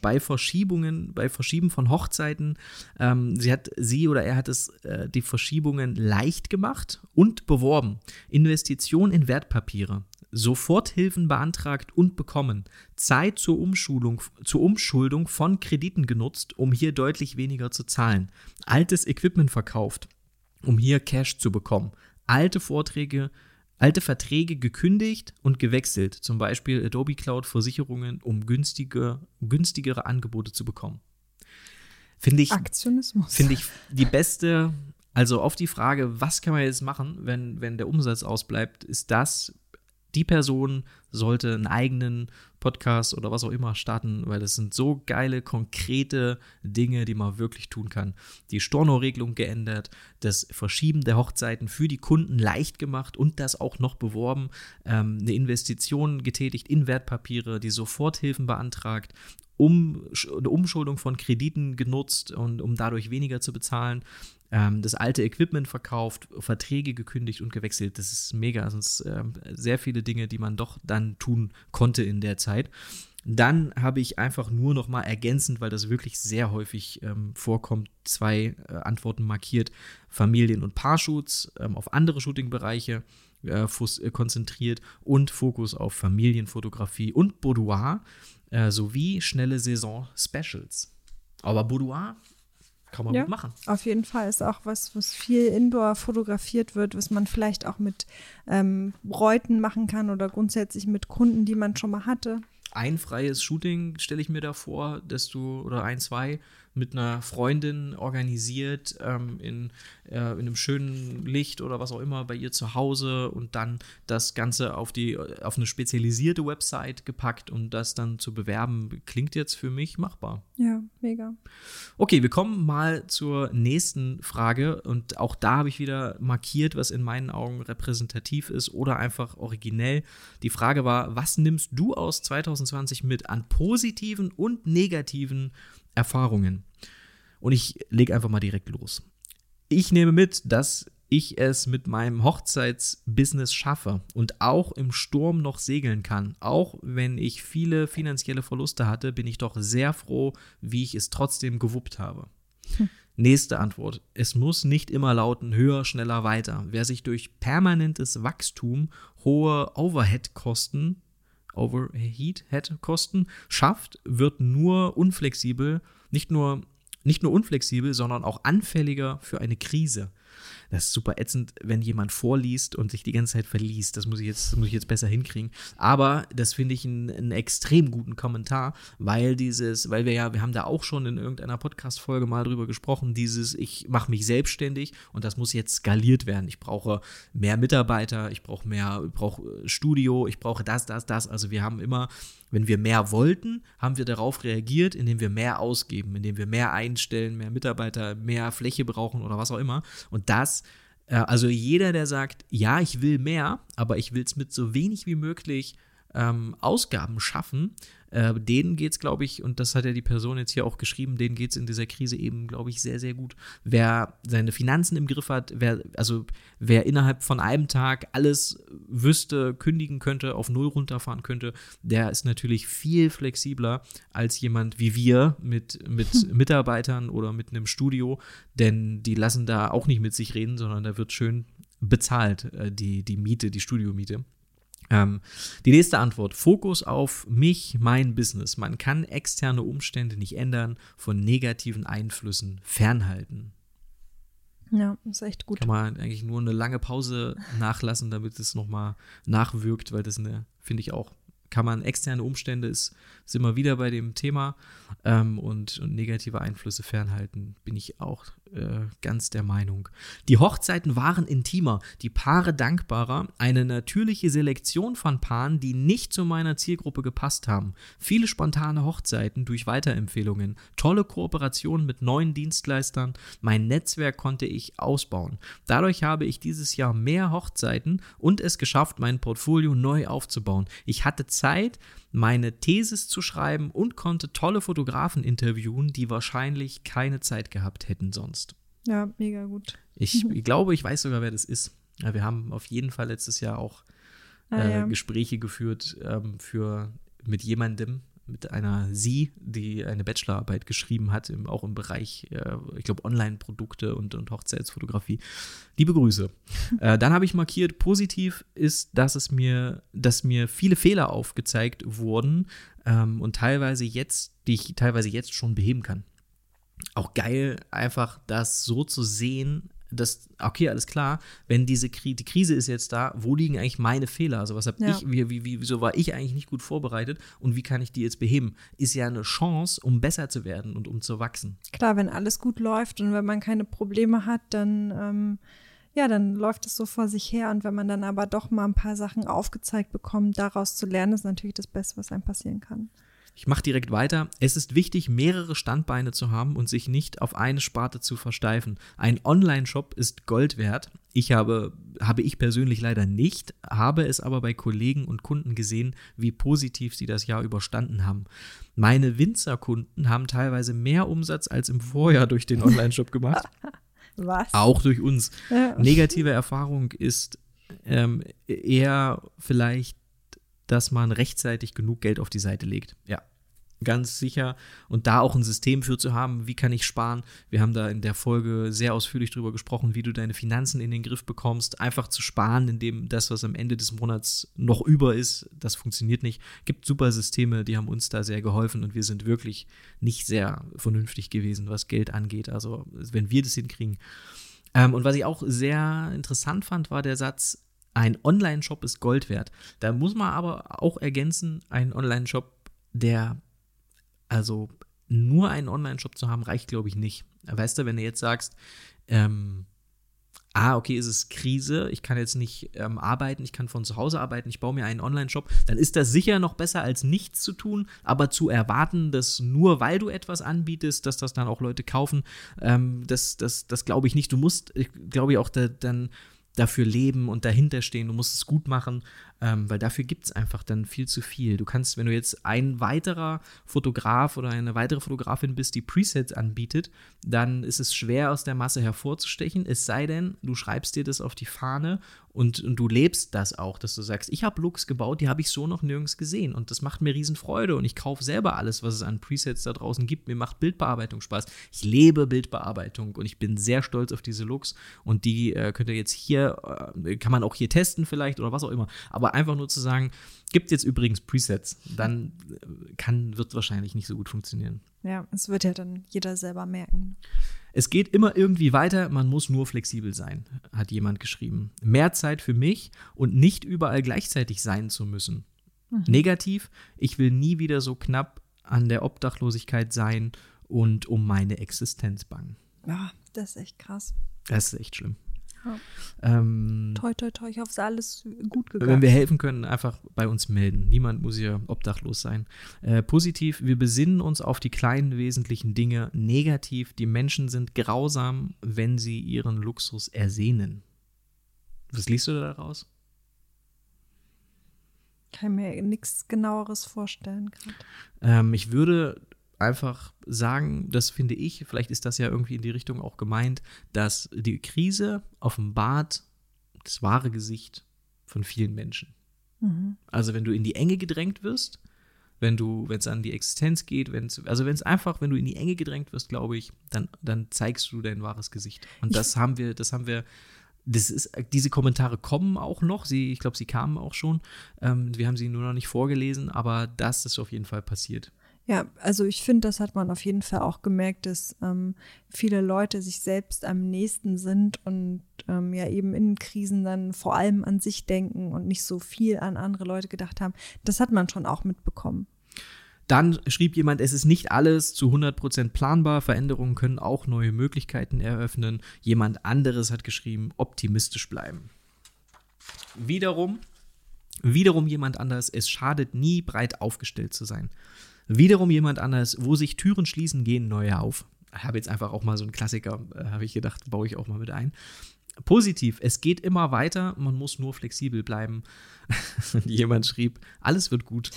bei Verschiebungen, bei Verschieben von Hochzeiten. Ähm, sie hat, sie oder er hat es äh, die Verschiebungen leicht gemacht und beworben. Investition in Wertpapiere. Soforthilfen beantragt und bekommen. Zeit zur Umschulung, zur Umschuldung von Krediten genutzt, um hier deutlich weniger zu zahlen. Altes Equipment verkauft um hier Cash zu bekommen. Alte Vorträge, alte Verträge gekündigt und gewechselt, zum Beispiel Adobe Cloud Versicherungen, um günstige, günstigere Angebote zu bekommen. Finde ich, Aktionismus. finde ich die beste, also auf die Frage, was kann man jetzt machen, wenn, wenn der Umsatz ausbleibt, ist das, die Person sollte einen eigenen Podcast oder was auch immer starten, weil das sind so geile, konkrete Dinge, die man wirklich tun kann. Die Storno-Regelung geändert, das Verschieben der Hochzeiten für die Kunden leicht gemacht und das auch noch beworben, ähm, eine Investition getätigt in Wertpapiere, die Soforthilfen beantragt, um, eine Umschuldung von Krediten genutzt und um dadurch weniger zu bezahlen ähm, das alte Equipment verkauft, Verträge gekündigt und gewechselt. Das ist mega. Sind ähm, sehr viele Dinge, die man doch dann tun konnte in der Zeit. Dann habe ich einfach nur noch mal ergänzend, weil das wirklich sehr häufig ähm, vorkommt, zwei äh, Antworten markiert: Familien- und Paarshoots ähm, auf andere Shootingbereiche äh, äh, konzentriert und Fokus auf Familienfotografie und Boudoir äh, sowie schnelle Saison-Specials. Aber Boudoir kann man Ja. gut machen. Auf jeden Fall ist auch was, was viel indoor fotografiert wird, was man vielleicht auch mit ähm, Bräuten machen kann oder grundsätzlich mit Kunden, die man schon mal hatte. Ein freies Shooting stelle ich mir da vor, dass du oder ein, zwei mit einer Freundin organisiert ähm, in, äh, in einem schönen Licht oder was auch immer bei ihr zu Hause und dann das Ganze auf die auf eine spezialisierte Website gepackt und das dann zu bewerben, klingt jetzt für mich machbar. Ja, mega. Okay, wir kommen mal zur nächsten Frage und auch da habe ich wieder markiert, was in meinen Augen repräsentativ ist oder einfach originell. Die Frage war, was nimmst du aus 2020 mit an positiven und negativen Erfahrungen? Und ich lege einfach mal direkt los. Ich nehme mit, dass ich es mit meinem Hochzeitsbusiness schaffe und auch im Sturm noch segeln kann. Auch wenn ich viele finanzielle Verluste hatte, bin ich doch sehr froh, wie ich es trotzdem gewuppt habe. Nächste Antwort. Es muss nicht immer lauten höher, schneller, weiter. Wer sich durch permanentes Wachstum hohe Overhead-Kosten Overheat-Head-Kosten schafft, wird nur unflexibel, nicht nur, nicht nur unflexibel, sondern auch anfälliger für eine Krise. Das ist super ätzend, wenn jemand vorliest und sich die ganze Zeit verliest. Das muss ich jetzt, muss ich jetzt besser hinkriegen. Aber das finde ich einen, extrem guten Kommentar, weil dieses, weil wir ja, wir haben da auch schon in irgendeiner Podcast-Folge mal drüber gesprochen, dieses, ich mache mich selbstständig und das muss jetzt skaliert werden. Ich brauche mehr Mitarbeiter, ich brauche mehr, ich brauche Studio, ich brauche das, das, das. Also wir haben immer wenn wir mehr wollten, haben wir darauf reagiert, indem wir mehr ausgeben, indem wir mehr einstellen, mehr Mitarbeiter, mehr Fläche brauchen oder was auch immer. Und das, äh, also jeder, der sagt, ja, ich will mehr, aber ich will es mit so wenig wie möglich ähm, Ausgaben schaffen, äh, denen geht es, glaube ich, und das hat ja die Person jetzt hier auch geschrieben, denen geht es in dieser Krise eben, glaube ich, sehr, sehr gut. Wer seine Finanzen im Griff hat, wer, also wer innerhalb von einem Tag alles wüsste, kündigen könnte, auf Null runterfahren könnte, der ist natürlich viel flexibler als jemand wie wir mit, mit Mitarbeitern oder mit einem Studio, denn die lassen da auch nicht mit sich reden, sondern da wird schön bezahlt, äh, die, die Miete, die Studiomiete. Ähm, die nächste Antwort. Fokus auf mich, mein Business. Man kann externe Umstände nicht ändern, von negativen Einflüssen fernhalten. Ja, ist echt gut. Kann man eigentlich nur eine lange Pause nachlassen, damit es nochmal nachwirkt, weil das eine, finde ich auch, kann man externe Umstände, ist, sind wir wieder bei dem Thema ähm, und, und negative Einflüsse fernhalten, bin ich auch äh, ganz der Meinung. Die Hochzeiten waren intimer, die Paare dankbarer, eine natürliche Selektion von Paaren, die nicht zu meiner Zielgruppe gepasst haben. Viele spontane Hochzeiten durch Weiterempfehlungen, tolle Kooperationen mit neuen Dienstleistern, mein Netzwerk konnte ich ausbauen. Dadurch habe ich dieses Jahr mehr Hochzeiten und es geschafft, mein Portfolio neu aufzubauen. Ich hatte Zeit, meine Thesis zu schreiben und konnte tolle Fotografen interviewen, die wahrscheinlich keine Zeit gehabt hätten sonst. Ja, mega gut. Ich, ich glaube, ich weiß sogar, wer das ist. Wir haben auf jeden Fall letztes Jahr auch Ah, äh, ja. Gespräche geführt ähm, für mit jemandem, mit einer Sie, die eine Bachelorarbeit geschrieben hat, im, auch im Bereich, äh, ich glaube, Online-Produkte und, und Hochzeitsfotografie. Liebe Grüße. äh, dann habe ich markiert, positiv ist, dass es mir, dass mir viele Fehler aufgezeigt wurden ähm, und teilweise jetzt, die ich teilweise jetzt schon beheben kann. Auch geil, einfach das so zu sehen, dass, okay, alles klar, wenn diese Kri die Krise ist jetzt da, wo liegen eigentlich meine Fehler? Also was habe Ja. ich, wie, wie, wie, wieso war ich eigentlich nicht gut vorbereitet und wie kann ich die jetzt beheben? Ist ja eine Chance, um besser zu werden und um zu wachsen. Klar, wenn alles gut läuft und wenn man keine Probleme hat, dann ähm, ja, dann läuft es so vor sich her. Und wenn man dann aber doch mal ein paar Sachen aufgezeigt bekommt, daraus zu lernen, ist natürlich das Beste, was einem passieren kann. Ich mache direkt weiter. Es ist wichtig, mehrere Standbeine zu haben und sich nicht auf eine Sparte zu versteifen. Ein Online-Shop ist Gold wert. Ich habe, habe ich persönlich leider nicht, habe es aber bei Kollegen und Kunden gesehen, wie positiv sie das Jahr überstanden haben. Meine Winzerkunden haben teilweise mehr Umsatz als im Vorjahr durch den Online-Shop gemacht. Was? Auch durch uns. Negative Erfahrung ist ähm, eher vielleicht, dass man rechtzeitig genug Geld auf die Seite legt. Ja, ganz sicher. Und da auch ein System für zu haben, wie kann ich sparen. Wir haben da in der Folge sehr ausführlich drüber gesprochen, wie du deine Finanzen in den Griff bekommst. Einfach zu sparen, indem das, was am Ende des Monats noch über ist, das funktioniert nicht. Gibt super Systeme, die haben uns da sehr geholfen und wir sind wirklich nicht sehr vernünftig gewesen, was Geld angeht. Also, wenn wir das hinkriegen, ähm, und was ich auch sehr interessant fand, war der Satz, ein Online-Shop ist Gold wert. Da muss man aber auch ergänzen, ein Online-Shop, der, also nur einen Online-Shop zu haben, reicht, glaube ich, nicht. Weißt du, wenn du jetzt sagst, ähm, ah, okay, es ist Krise, ich kann jetzt nicht ähm, arbeiten, ich kann von zu Hause arbeiten, ich baue mir einen Online-Shop, dann ist das sicher noch besser als nichts zu tun, aber zu erwarten, dass nur weil du etwas anbietest, dass das dann auch Leute kaufen, ähm, das, das, das glaube ich nicht. Du musst, glaube ich, auch da, dann dafür leben und dahinter stehen, du musst es gut machen, ähm, weil dafür gibt es einfach dann viel zu viel. Du kannst, wenn du jetzt ein weiterer Fotograf oder eine weitere Fotografin bist, die Presets anbietet, dann ist es schwer aus der Masse hervorzustechen, es sei denn, du schreibst dir das auf die Fahne und, und du lebst das auch, dass du sagst, ich habe Looks gebaut, die habe ich so noch nirgends gesehen und das macht mir riesen Freude und ich kaufe selber alles, was es an Presets da draußen gibt. Mir macht Bildbearbeitung Spaß. Ich lebe Bildbearbeitung und ich bin sehr stolz auf diese Looks und die äh, könnt ihr jetzt hier, äh, kann man auch hier testen vielleicht oder was auch immer, aber einfach nur zu sagen, gibt jetzt übrigens Presets, dann äh, kann, wird wahrscheinlich nicht so gut funktionieren. Ja, es wird ja dann jeder selber merken. Es geht immer irgendwie weiter, man muss nur flexibel sein, hat jemand geschrieben. Mehr Zeit für mich und nicht überall gleichzeitig sein zu müssen. Negativ, ich will nie wieder so knapp an der Obdachlosigkeit sein und um meine Existenz bangen. Ja, das ist echt krass. Das ist echt schlimm. Ja. Ähm, Toi, toi, toi, ich hoffe, es ist alles gut wenn gegangen. wir helfen können, einfach bei uns melden. Niemand muss hier obdachlos sein. Äh, positiv, wir besinnen uns auf die kleinen wesentlichen Dinge. Negativ, die Menschen sind grausam, wenn sie ihren Luxus ersehnen. Was liest du da daraus? Kann mir nichts genaueres vorstellen. Ähm, ich würde einfach sagen, das finde ich, vielleicht ist das ja irgendwie in die Richtung auch gemeint, dass die Krise offenbart das wahre Gesicht von vielen Menschen. Mhm. Also wenn du in die Enge gedrängt wirst, wenn du, wenn es an die Existenz geht, wenn es, also wenn es einfach, wenn du in die Enge gedrängt wirst, glaube ich, dann, dann zeigst du dein wahres Gesicht. Und das haben wir, das haben wir, das ist, diese Kommentare kommen auch noch. Sie, ich glaube, sie kamen auch schon. Ähm, wir haben sie nur noch nicht vorgelesen, aber das ist auf jeden Fall passiert. Ja, also ich finde, das hat man auf jeden Fall auch gemerkt, dass ähm, viele Leute sich selbst am nächsten sind und ähm, ja eben in Krisen dann vor allem an sich denken und nicht so viel an andere Leute gedacht haben. Das hat man schon auch mitbekommen. Dann schrieb jemand, es ist nicht alles zu 100% planbar, Veränderungen können auch neue Möglichkeiten eröffnen. Jemand anderes hat geschrieben, optimistisch bleiben. Wiederum, wiederum jemand anders, es schadet nie, breit aufgestellt zu sein. Wiederum jemand anders, wo sich Türen schließen, gehen neue auf. Ich habe jetzt einfach auch mal so einen Klassiker, äh, habe ich gedacht, baue ich auch mal mit ein. Positiv, es geht immer weiter, man muss nur flexibel bleiben. Jemand schrieb, alles wird gut.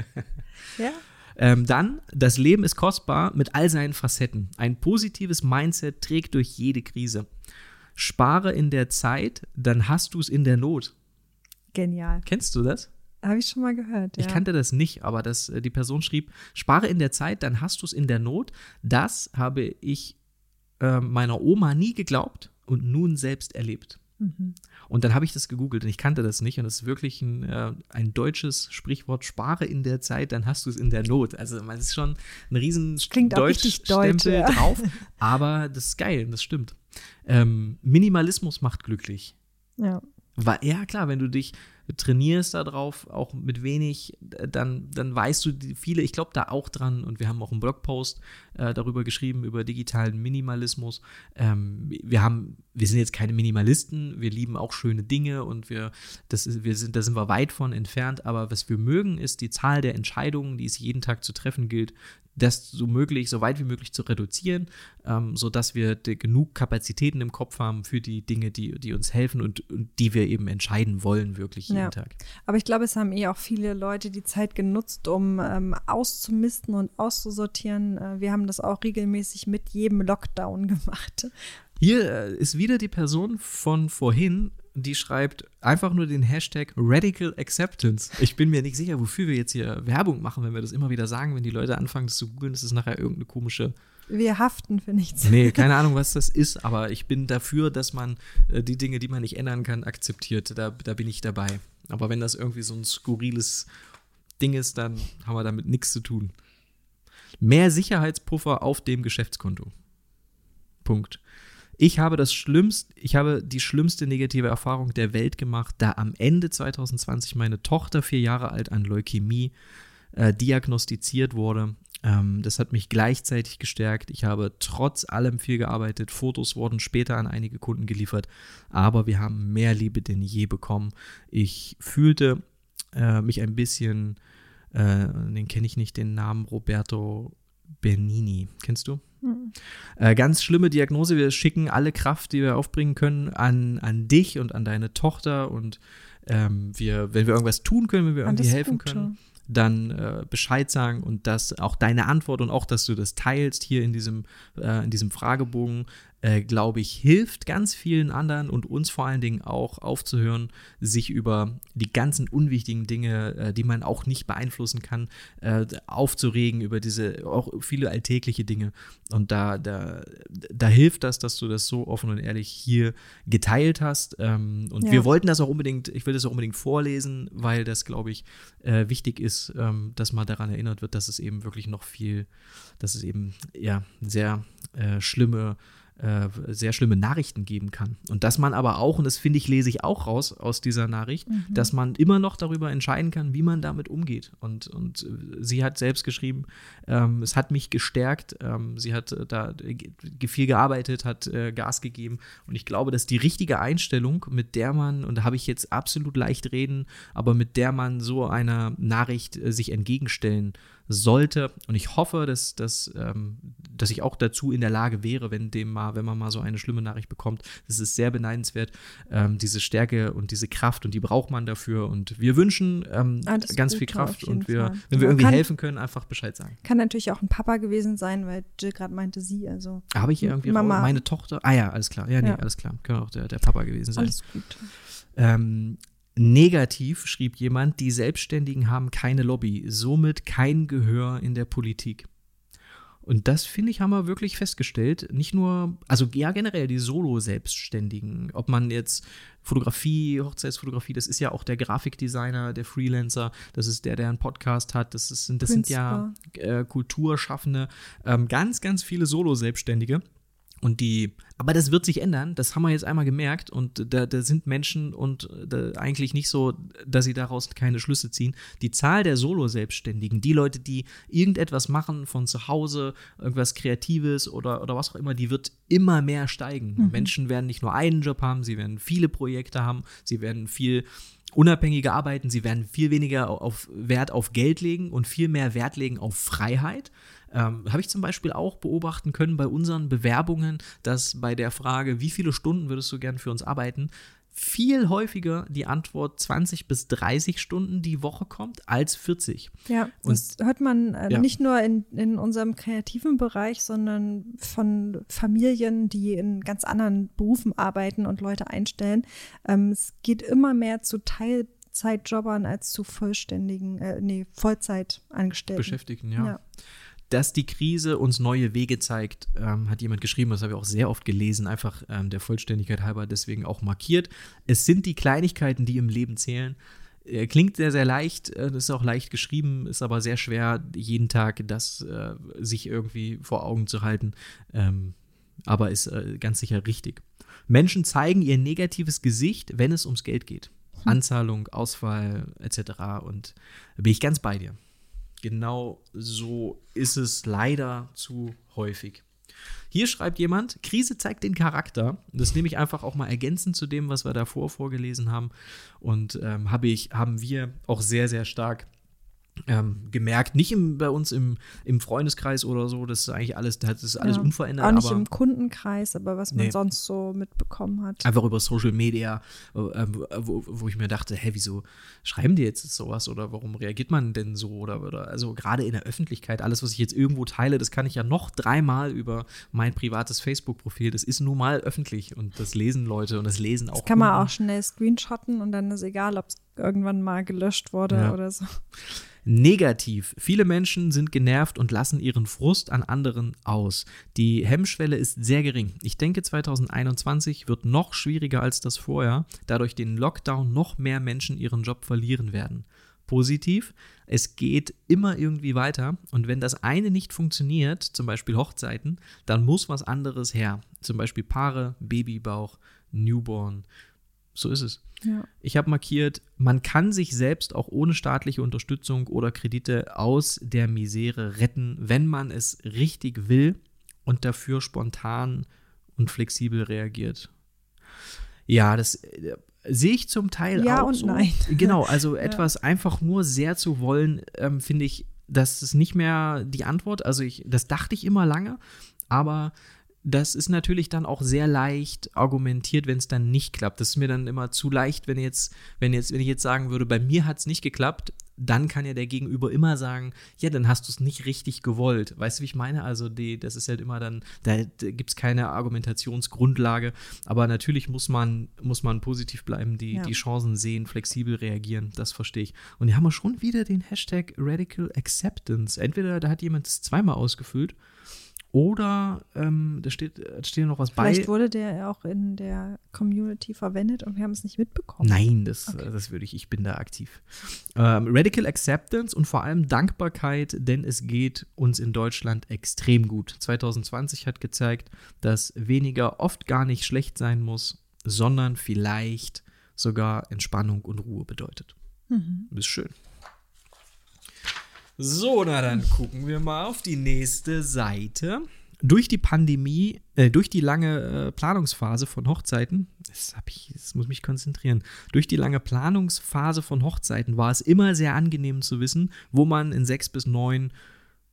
ja. Ähm, dann, das Leben ist kostbar mit all seinen Facetten. Ein positives Mindset trägt durch jede Krise. Spare in der Zeit, dann hast du es in der Not. Genial. Kennst du das? Habe ich schon mal gehört. Ja. Ich kannte das nicht, aber das, äh, die Person schrieb: Spare in der Zeit, dann hast du es in der Not. Das habe ich äh, meiner Oma nie geglaubt und nun selbst erlebt. Mhm. Und dann habe ich das gegoogelt und ich kannte das nicht. Und das ist wirklich ein, äh, ein deutsches Sprichwort: Spare in der Zeit, dann hast du es in der Not. Also, man ist schon ein riesen Deutsch-Stempel ja. drauf. Aber das ist geil, das stimmt. Ähm, Minimalismus macht glücklich. Ja. War, ja, klar, wenn du dich trainierst darauf, auch mit wenig, dann, dann weißt du viele, ich glaube da auch dran und wir haben auch einen Blogpost äh, darüber geschrieben, über digitalen Minimalismus. Ähm, wir haben, wir sind jetzt keine Minimalisten, wir lieben auch schöne Dinge und wir, das ist, wir sind, da sind wir weit von entfernt, aber was wir mögen, ist die Zahl der Entscheidungen, die es jeden Tag zu treffen gilt, das so möglich, so weit wie möglich zu reduzieren, ähm, sodass wir genug Kapazitäten im Kopf haben für die Dinge, die, die uns helfen und, und die wir eben entscheiden wollen, wirklich jeden ja. Tag. Aber ich glaube, es haben eh auch viele Leute die Zeit genutzt, um ähm, auszumisten und auszusortieren. Äh, wir haben das auch regelmäßig mit jedem Lockdown gemacht. Hier äh, ist wieder die Person von vorhin, die schreibt einfach nur den Hashtag Radical Acceptance. Ich bin mir nicht sicher, wofür wir jetzt hier Werbung machen, wenn wir das immer wieder sagen, wenn die Leute anfangen, das zu googeln, ist nachher irgendeine komische. Wir haften für nichts. Nee, keine Ahnung, was das ist, aber ich bin dafür, dass man äh, die Dinge, die man nicht ändern kann, akzeptiert. Da, da bin ich dabei. Aber wenn das irgendwie so ein skurriles Ding ist, dann haben wir damit nichts zu tun. Mehr Sicherheitspuffer auf dem Geschäftskonto. Punkt. Ich habe das schlimmste, ich habe die schlimmste negative Erfahrung der Welt gemacht, da am Ende 2020 meine Tochter vier Jahre alt an Leukämie äh, diagnostiziert wurde. Ähm, das hat mich gleichzeitig gestärkt. Ich habe trotz allem viel gearbeitet. Fotos wurden später an einige Kunden geliefert, aber wir haben mehr Liebe denn je bekommen. Ich fühlte äh, mich ein bisschen, äh, den kenne ich nicht, den Namen Roberto Bernini. Kennst du? Mhm. Äh, ganz schlimme Diagnose. Wir schicken alle Kraft, die wir aufbringen können, an, an dich und an deine Tochter. Und ähm, wir, wenn wir irgendwas tun können, wenn wir irgendwie helfen Gute. können, dann äh, Bescheid sagen und dass auch deine Antwort und auch, dass du das teilst hier in diesem, äh, in diesem Fragebogen, äh, glaube ich, hilft ganz vielen anderen und uns vor allen Dingen auch aufzuhören, sich über die ganzen unwichtigen Dinge, äh, die man auch nicht beeinflussen kann, äh, aufzuregen, über diese auch viele alltägliche Dinge. Und da, da, da hilft das, dass du das so offen und ehrlich hier geteilt hast. Ähm, und ja. wir wollten das auch unbedingt, ich will das auch unbedingt vorlesen, weil das, glaube ich, äh, wichtig ist, ähm, dass man daran erinnert wird, dass es eben wirklich noch viel, dass es eben ja sehr äh, schlimme äh, sehr schlimme Nachrichten geben kann. Und dass man aber auch, und das finde ich, lese ich auch raus aus dieser Nachricht, mhm. dass man immer noch darüber entscheiden kann, wie man damit umgeht. Und, und sie hat selbst geschrieben, ähm, es hat mich gestärkt, ähm, sie hat äh, da viel gearbeitet, hat äh, Gas gegeben. Und ich glaube, dass die richtige Einstellung, mit der man, und da habe ich jetzt absolut leicht reden, aber mit der man so einer Nachricht äh, sich entgegenstellen sollte. Und ich hoffe, dass, dass, ähm, dass ich auch dazu in der Lage wäre, wenn dem mal, wenn man mal so eine schlimme Nachricht bekommt. Das ist sehr beneidenswert. Ähm, diese Stärke und diese Kraft und die braucht man dafür. Und wir wünschen ähm, ah, ganz viel Kraft und wir, Fall. wenn wir irgendwie kann, helfen können, einfach Bescheid sagen. Kann natürlich auch ein Papa gewesen sein, weil Jill gerade meinte sie. Also habe ich irgendwie Mama. meine Tochter? Ah ja, alles klar. Ja, nee, ja. alles klar. Könnte auch der, der Papa gewesen sein. Alles gut. Ähm, Negativ schrieb jemand, die Selbstständigen haben keine Lobby, somit kein Gehör in der Politik. Und das, finde ich, haben wir wirklich festgestellt. Nicht nur, also ja, generell die Solo-Selbstständigen. Ob man jetzt Fotografie, Hochzeitsfotografie, das ist ja auch der Grafikdesigner, der Freelancer, das ist der, der einen Podcast hat, das, ist, das sind ja äh, Kulturschaffende, ähm, ganz, ganz viele Solo-Selbstständige. Und die, aber das wird sich ändern, das haben wir jetzt einmal gemerkt. Und da, da sind Menschen und da eigentlich nicht so, dass sie daraus keine Schlüsse ziehen. Die Zahl der Solo-Selbstständigen, die Leute, die irgendetwas machen von zu Hause, irgendwas Kreatives oder, oder was auch immer, die wird immer mehr steigen. Mhm. Menschen werden nicht nur einen Job haben, sie werden viele Projekte haben, sie werden viel unabhängiger arbeiten, sie werden viel weniger auf Wert auf Geld legen und viel mehr Wert legen auf Freiheit. Ähm, Habe ich zum Beispiel auch beobachten können bei unseren Bewerbungen, dass bei der Frage, wie viele Stunden würdest du gern für uns arbeiten, viel häufiger die Antwort 20 bis 30 Stunden die Woche kommt als 40. Ja, das Und, hört man äh, ja. nicht nur in, in unserem kreativen Bereich, sondern von Familien, die in ganz anderen Berufen arbeiten und Leute einstellen. Ähm, es geht immer mehr zu Teilzeitjobbern als zu vollständigen, äh, nee, Vollzeitangestellten. Beschäftigten, ja. ja dass die Krise uns neue Wege zeigt, ähm, hat jemand geschrieben, das habe ich auch sehr oft gelesen, einfach ähm, der Vollständigkeit halber deswegen auch markiert. Es sind die Kleinigkeiten, die im Leben zählen. Äh, klingt sehr, sehr leicht, äh, ist auch leicht geschrieben, ist aber sehr schwer, jeden Tag das äh, sich irgendwie vor Augen zu halten, ähm, aber ist äh, ganz sicher richtig. Menschen zeigen ihr negatives Gesicht, wenn es ums Geld geht. Hm. Anzahlung, Ausfall etc. Und da bin ich ganz bei dir. Genau so ist es leider zu häufig. Hier schreibt jemand, Krise zeigt den Charakter. Das nehme ich einfach auch mal ergänzend zu dem, was wir davor vorgelesen haben. Und ähm, habe ich, haben wir auch sehr, sehr stark ähm, gemerkt, nicht im, bei uns im, im Freundeskreis oder so, das ist eigentlich alles, das ist alles ja, unverändert. Auch nicht im Kundenkreis, aber was man nee. sonst so mitbekommen hat. Einfach über Social Media, äh, wo, wo, ich mir dachte, hä, wieso schreiben die jetzt sowas oder warum reagiert man denn so oder, oder also gerade in der Öffentlichkeit, alles, was ich jetzt irgendwo teile, das kann ich ja noch dreimal über mein privates Facebook-Profil, das ist nun mal öffentlich und das lesen Leute und das lesen auch. Das kann man Kunden. auch schnell screenshotten und dann ist egal, ob es irgendwann mal gelöscht wurde ja. oder so. Negativ. Viele Menschen sind genervt und lassen ihren Frust an anderen aus. Die Hemmschwelle ist sehr gering. Ich denke, 2021 wird noch schwieriger als das vorher, da durch den Lockdown noch mehr Menschen ihren Job verlieren werden. Positiv, es geht immer irgendwie weiter und wenn das eine nicht funktioniert, zum Beispiel Hochzeiten, dann muss was anderes her. Zum Beispiel Paare, Babybauch, Newborn, so ist es. Ja. Ich habe markiert, man kann sich selbst auch ohne staatliche Unterstützung oder Kredite aus der Misere retten, wenn man es richtig will und dafür spontan und flexibel reagiert. Ja, das äh, sehe ich zum Teil ja auch und so. nein. Genau, also ja. etwas einfach nur sehr zu wollen, ähm, finde ich, das ist nicht mehr die Antwort. Also ich, das dachte ich immer lange, aber das ist natürlich dann auch sehr leicht argumentiert, wenn es dann nicht klappt. Das ist mir dann immer zu leicht, wenn jetzt, wenn jetzt, wenn ich jetzt sagen würde, bei mir hat es nicht geklappt, dann kann ja der Gegenüber immer sagen, ja, dann hast du es nicht richtig gewollt. Weißt du, wie ich meine? Also die, das ist halt immer dann, da, gibt es keine Argumentationsgrundlage. Aber natürlich muss man, muss man positiv bleiben, die, ja. die Chancen sehen, flexibel reagieren. Das verstehe ich. Und hier haben wir schon wieder den Hashtag Radical Acceptance. Entweder da hat jemand es zweimal ausgefüllt oder ähm, da steht, da steht noch was Vielleicht bei. Vielleicht wurde der auch in der Community verwendet und wir haben es nicht mitbekommen. Nein, das, okay. das würde ich, ich bin da aktiv. Ähm, Radical Acceptance und vor allem Dankbarkeit, denn es geht uns in Deutschland extrem gut. 2020 hat gezeigt, dass weniger oft gar nicht schlecht sein muss, sondern vielleicht sogar Entspannung und Ruhe bedeutet. Mhm. Das ist schön. So, na dann gucken wir mal auf die nächste Seite. Durch die Pandemie, äh, durch die lange äh, Planungsphase von Hochzeiten, das, ich, das muss mich konzentrieren, durch die lange Planungsphase von Hochzeiten war es immer sehr angenehm zu wissen, wo man in sechs bis neun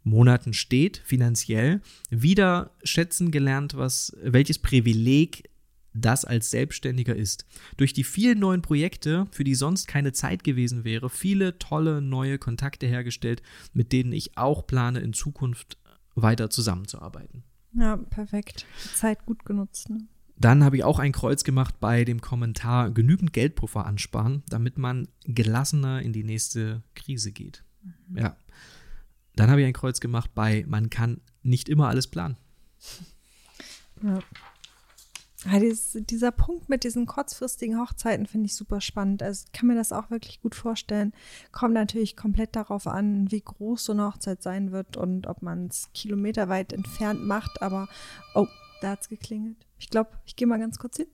Monaten steht, finanziell, wieder schätzen gelernt, was, welches Privileg das als Selbstständiger ist. Durch die vielen neuen Projekte, für die sonst keine Zeit gewesen wäre, viele tolle neue Kontakte hergestellt, mit denen ich auch plane, in Zukunft weiter zusammenzuarbeiten. Ja, perfekt. Die Zeit gut genutzt. Ne? Dann habe ich auch ein Kreuz gemacht bei dem Kommentar genügend Geldpuffer ansparen, damit man gelassener in die nächste Krise geht. Mhm. Ja. Dann habe ich ein Kreuz gemacht bei man kann nicht immer alles planen. Ja. Ja, dieses, dieser Punkt mit diesen kurzfristigen Hochzeiten finde ich super spannend. Also ich kann mir das auch wirklich gut vorstellen. Kommt natürlich komplett darauf an, wie groß so eine Hochzeit sein wird und ob man es kilometerweit entfernt macht. Aber, oh, Da hat's geklingelt. Ich glaube, ich gehe mal ganz kurz hin.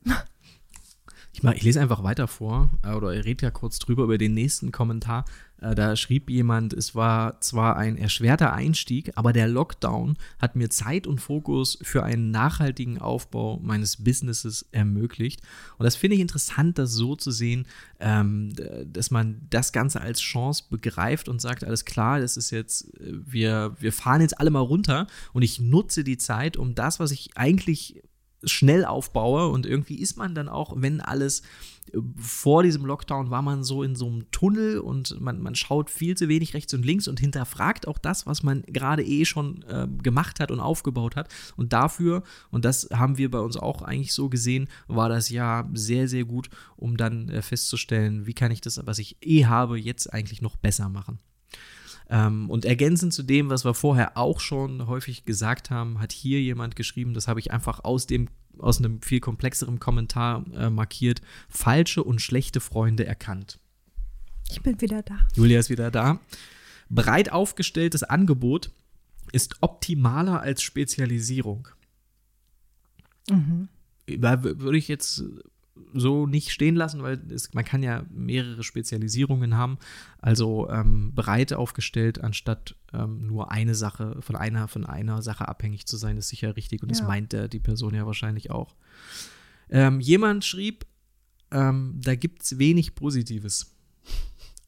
Ich, mal, ich lese einfach weiter vor äh, oder ich rede ja kurz drüber über den nächsten Kommentar. Äh, da schrieb jemand, es war zwar ein erschwerter Einstieg, aber der Lockdown hat mir Zeit und Fokus für einen nachhaltigen Aufbau meines Businesses ermöglicht. Und das finde ich interessant, das so zu sehen, ähm, dass man das Ganze als Chance begreift und sagt, alles klar, das ist jetzt, äh, wir, wir fahren jetzt alle mal runter und ich nutze die Zeit, um das, was ich eigentlich schnell aufbaue und irgendwie ist man dann auch, wenn alles äh, vor diesem Lockdown war man so in so einem Tunnel und man, man schaut viel zu wenig rechts und links und hinterfragt auch das, was man gerade eh schon äh, gemacht hat und aufgebaut hat. Und dafür, und das haben wir bei uns auch eigentlich so gesehen, war das Jahr sehr, sehr gut, um dann äh, festzustellen, wie kann ich das, was ich eh habe, jetzt eigentlich noch besser machen. Ähm, und ergänzend zu dem, was wir vorher auch schon häufig gesagt haben, hat hier jemand geschrieben, das habe ich einfach aus dem aus einem viel komplexeren Kommentar äh, markiert, falsche und schlechte Freunde erkannt. Ich bin wieder da. Julia ist wieder da. Breit aufgestelltes Angebot ist optimaler als Spezialisierung. Mhm. Würde ich jetzt so nicht stehen lassen, weil es, man kann ja mehrere Spezialisierungen haben. Also ähm, breit aufgestellt, anstatt ähm, nur eine Sache, von einer, von einer Sache abhängig zu sein, ist sicher richtig. Und ja. das meint der, die Person ja wahrscheinlich auch. Ähm, jemand schrieb, ähm, da gibt es wenig Positives.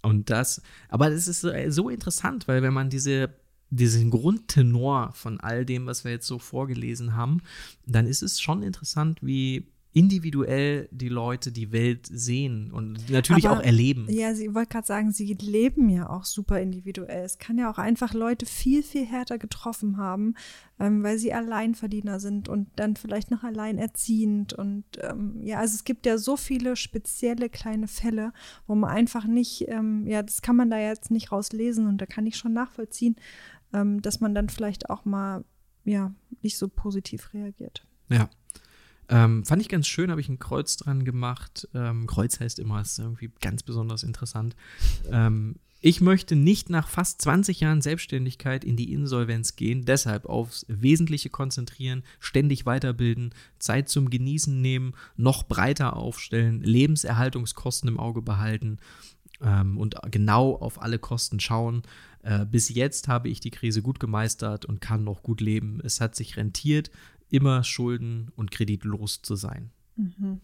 Und das, aber das ist so interessant, weil wenn man diese diesen Grundtenor von all dem, was wir jetzt so vorgelesen haben, dann ist es schon interessant, wie individuell die Leute die Welt sehen und natürlich Aber, auch erleben. Ja, sie wollte gerade sagen, sie leben ja auch super individuell. Es kann ja auch einfach Leute viel, viel härter getroffen haben, ähm, weil sie Alleinverdiener sind und dann vielleicht noch alleinerziehend. Und ähm, ja, also es gibt ja so viele spezielle kleine Fälle, wo man einfach nicht, ähm, ja, das kann man da jetzt nicht rauslesen und da kann ich schon nachvollziehen, ähm, dass man dann vielleicht auch mal, ja, nicht so positiv reagiert. Ja. Ähm, fand ich ganz schön, habe ich ein Kreuz dran gemacht. Ähm, Kreuz heißt immer, ist irgendwie ganz besonders interessant. Ähm, ich möchte nicht nach fast 20 Jahren Selbstständigkeit in die Insolvenz gehen, deshalb aufs Wesentliche konzentrieren, ständig weiterbilden, Zeit zum Genießen nehmen, noch breiter aufstellen, Lebenserhaltungskosten im Auge behalten ähm, und genau auf alle Kosten schauen. Äh, bis jetzt habe ich die Krise gut gemeistert und kann noch gut leben. Es hat sich rentiert immer schulden- und kreditlos zu sein. Mhm.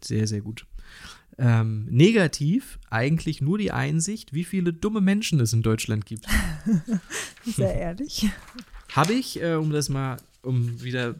Sehr, sehr gut. Ähm, negativ eigentlich nur die Einsicht, wie viele dumme Menschen es in Deutschland gibt. Sehr ehrlich. Habe ich, äh, um das mal, um wieder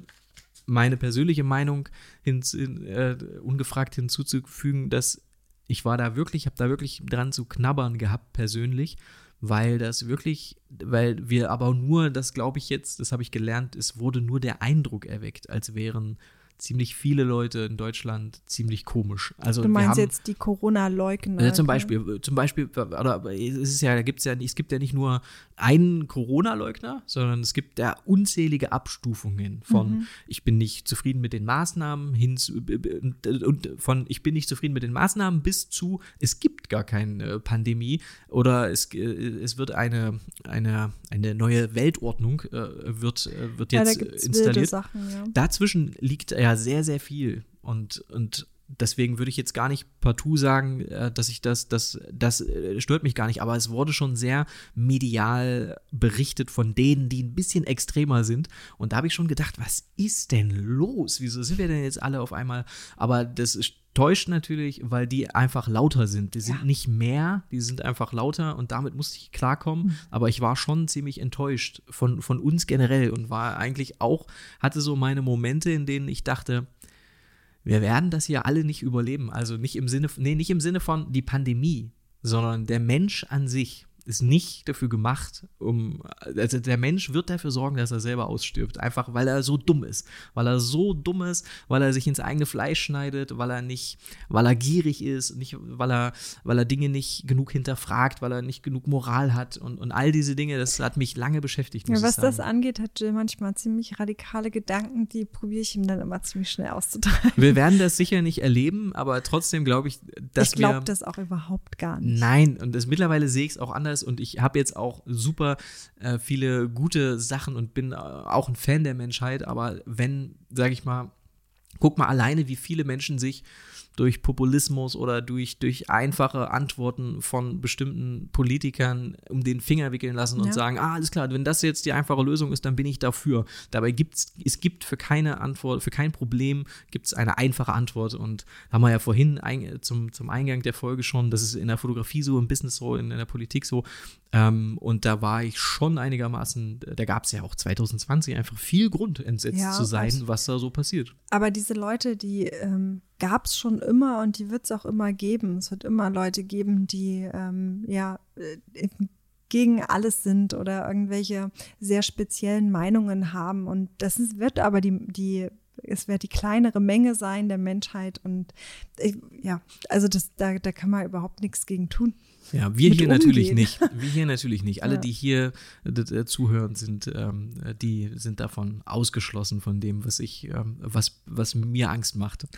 meine persönliche Meinung hin, äh, ungefragt hinzuzufügen, dass ich war da wirklich, habe da wirklich dran zu knabbern gehabt persönlich, weil das wirklich, weil wir aber nur, das glaube ich jetzt, das habe ich gelernt, es wurde nur der Eindruck erweckt, als wären ziemlich viele Leute in Deutschland ziemlich komisch. Also du meinst haben, jetzt die Corona-Leugner? Ja, zum Beispiel, zum Beispiel, oder es ist ja, da gibt's ja, es gibt ja nicht nur einen Corona-Leugner, sondern es gibt ja unzählige Abstufungen von mhm. ich bin nicht zufrieden mit den Maßnahmen hin zu, und von ich bin nicht zufrieden mit den Maßnahmen bis zu es gibt gar keine Pandemie oder es, es wird eine, eine, eine neue Weltordnung äh, wird, äh, wird jetzt ja, installiert. Sachen, ja. Dazwischen liegt ja sehr, sehr viel. Und, und deswegen würde ich jetzt gar nicht partout sagen, äh, dass ich das, das, das äh, stört mich gar nicht, aber es wurde schon sehr medial berichtet von denen, die ein bisschen extremer sind. Und da habe ich schon gedacht, was ist denn los? Wieso sind wir denn jetzt alle auf einmal? Aber das täuscht natürlich, weil die einfach lauter sind. Die sind ja. nicht mehr, die sind einfach lauter und damit musste ich klarkommen. Mhm. Aber ich war schon ziemlich enttäuscht von, von uns generell und war eigentlich auch, hatte so meine Momente, in denen ich dachte, wir werden das hier alle nicht überleben. Also nicht im Sinne, nee, nicht im Sinne von die Pandemie, sondern der Mensch an sich ist nicht dafür gemacht, um, also der Mensch wird dafür sorgen, dass er selber ausstirbt. Einfach weil er so dumm ist. Weil er so dumm ist, weil er sich ins eigene Fleisch schneidet, weil er nicht, weil er gierig ist, nicht, weil er, weil er Dinge nicht genug hinterfragt, weil er nicht genug Moral hat und, und all diese Dinge, das hat mich lange beschäftigt. Ja, was das angeht, hat Jill manchmal ziemlich radikale Gedanken, die probiere ich ihm dann immer ziemlich schnell auszutreiben. Wir werden das sicher nicht erleben, aber trotzdem glaube ich, dass ich wir. Ich glaube das auch überhaupt gar nicht. Nein, und das, mittlerweile sehe ich es auch anders anders und ich habe jetzt auch super äh, viele gute Sachen und bin äh, auch ein Fan der Menschheit, aber wenn, sage ich mal, guck mal alleine, wie viele Menschen sich durch Populismus oder durch, durch einfache Antworten von bestimmten Politikern um den Finger wickeln lassen und sagen, ah, alles klar, wenn das jetzt die einfache Lösung ist, dann bin ich dafür. Dabei gibt es, es gibt für keine Antwort, für kein Problem gibt es eine einfache Antwort und haben wir ja vorhin ein, zum, zum Eingang der Folge schon, das ist in der Fotografie so, im Business so, in, in der Politik so ähm, und da war ich schon einigermaßen, da gab es ja auch 2020 einfach viel Grund, entsetzt ja, zu sein, was da so passiert. Aber diese Leute, die ähm, gab es schon immer und die wird es auch immer geben. Es wird immer Leute geben, die ähm, ja äh, gegen alles sind oder irgendwelche sehr speziellen Meinungen haben. Und das ist, wird aber die, die es wird die kleinere Menge sein der Menschheit und ich, ja, also das, da, da kann man überhaupt nichts gegen tun. Ja, wir hier umgehen. natürlich nicht. Wir hier natürlich nicht. Alle, ja. die hier äh, zuhören, sind, ähm, die sind davon ausgeschlossen von dem, was ich, ähm, was, was mir Angst macht.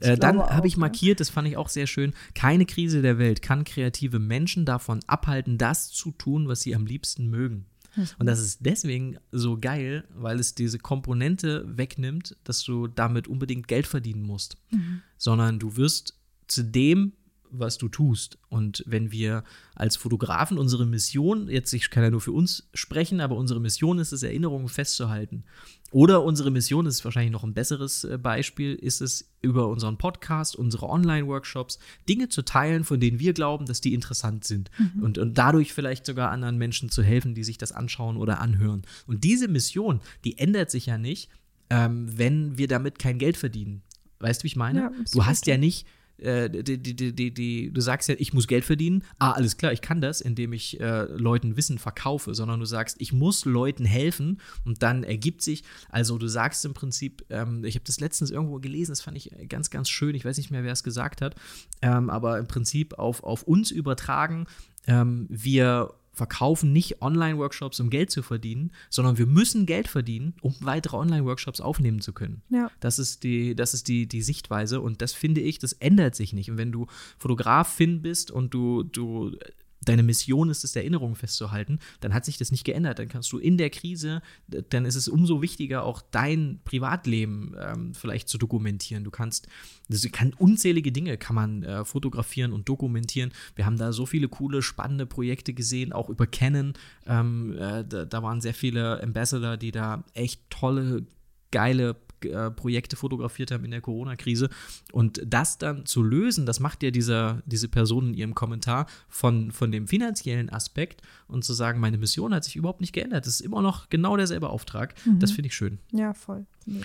Äh, dann habe ich markiert, das fand ich auch sehr schön, keine Krise der Welt kann kreative Menschen davon abhalten, das zu tun, was sie am liebsten mögen. Mhm. Und das ist deswegen so geil, weil es diese Komponente wegnimmt, dass du damit unbedingt Geld verdienen musst, mhm. sondern du wirst zu dem was du tust. Und wenn wir als Fotografen unsere Mission, jetzt ich kann ja nur für uns sprechen, aber unsere Mission ist es, Erinnerungen festzuhalten. Oder unsere Mission ist wahrscheinlich noch ein besseres äh, Beispiel, ist es über unseren Podcast, unsere Online-Workshops, Dinge zu teilen, von denen wir glauben, dass die interessant sind. Mhm. Und, und dadurch vielleicht sogar anderen Menschen zu helfen, die sich das anschauen oder anhören. Und diese Mission, die ändert sich ja nicht, ähm, wenn wir damit kein Geld verdienen. Weißt du, wie ich meine? Ja, du hast ja nicht äh, die, die, die, du sagst ja, ich muss Geld verdienen. Ah, alles klar, ich kann das, indem ich äh, Leuten Wissen verkaufe, sondern du sagst, ich muss Leuten helfen und dann ergibt sich, also du sagst im Prinzip, ähm, ich habe das letztens irgendwo gelesen, das fand ich ganz, ganz schön, ich weiß nicht mehr, wer es gesagt hat, ähm, aber im Prinzip auf, auf uns übertragen, ähm, wir verkaufen nicht Online-Workshops, um Geld zu verdienen, sondern wir müssen Geld verdienen, um weitere Online-Workshops aufnehmen zu können. Ja. Das ist, die, das ist die, die Sichtweise und das finde ich, das ändert sich nicht. Und wenn du Fotografin bist und du, du deine Mission ist es, Erinnerungen festzuhalten, dann hat sich das nicht geändert. Dann kannst du in der Krise, dann ist es umso wichtiger, auch dein Privatleben ähm, vielleicht zu dokumentieren. Du kannst, das kann unzählige Dinge kann man äh, fotografieren und dokumentieren. Wir haben da so viele coole, spannende Projekte gesehen, auch über Canon. Ähm, äh, da, da waren sehr viele Ambassador, die da echt tolle, geile äh, Projekte fotografiert haben in der Corona-Krise. Und das dann zu lösen, das macht ja dieser, diese Person in ihrem Kommentar von, von dem finanziellen Aspekt und zu sagen, meine Mission hat sich überhaupt nicht geändert. Das ist immer noch genau derselbe Auftrag. Mhm. Das finde ich schön. Ja, voll. Ja.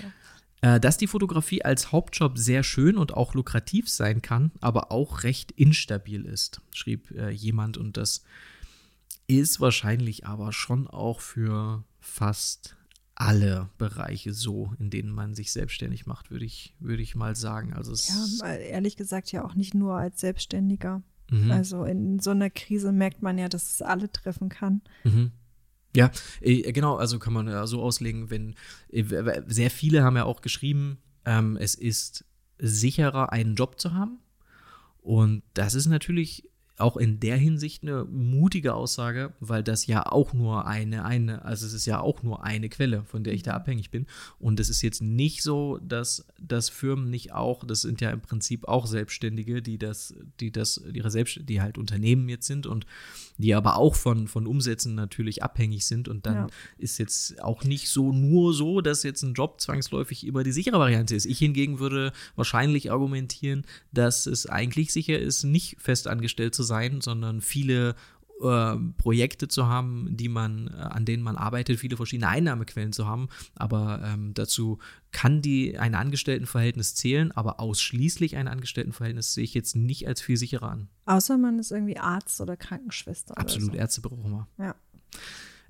Äh, dass die Fotografie als Hauptjob sehr schön und auch lukrativ sein kann, aber auch recht instabil ist, schrieb äh, jemand. Und das ist wahrscheinlich aber schon auch für fast alle Bereiche so, in denen man sich selbstständig macht, würde ich, würde ich mal sagen. Also ja, ehrlich gesagt ja auch nicht nur als Selbstständiger. Mhm. Also in so einer Krise merkt man ja, dass es alle treffen kann. Mhm. Ja, äh, genau, also kann man ja so auslegen, wenn äh, sehr viele haben ja auch geschrieben, ähm, es ist sicherer, einen Job zu haben. Und das ist natürlich auch in der Hinsicht eine mutige Aussage, weil das ja auch nur eine, eine, also es ist ja auch nur eine Quelle, von der ich da abhängig bin. Und es ist jetzt nicht so, dass, dass Firmen nicht auch, das sind ja im Prinzip auch Selbstständige, die das, die das, ihre Selbst, die halt Unternehmen jetzt sind und die aber auch von, von Umsätzen natürlich abhängig sind. Und dann ja. ist jetzt auch nicht so nur so, dass jetzt ein Job zwangsläufig immer die sichere Variante ist. Ich hingegen würde wahrscheinlich argumentieren, dass es eigentlich sicher ist, nicht festangestellt zu sein, sondern viele äh, Projekte zu haben, die man, äh, an denen man arbeitet, viele verschiedene Einnahmequellen zu haben. Aber ähm, dazu kann die ein Angestelltenverhältnis zählen, aber ausschließlich ein Angestelltenverhältnis sehe ich jetzt nicht als viel sicherer an. Außer man ist irgendwie Arzt oder Krankenschwester. Absolut, oder so. Ärzte brauchen wir. Ja.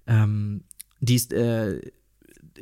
Ähm, die ist, äh,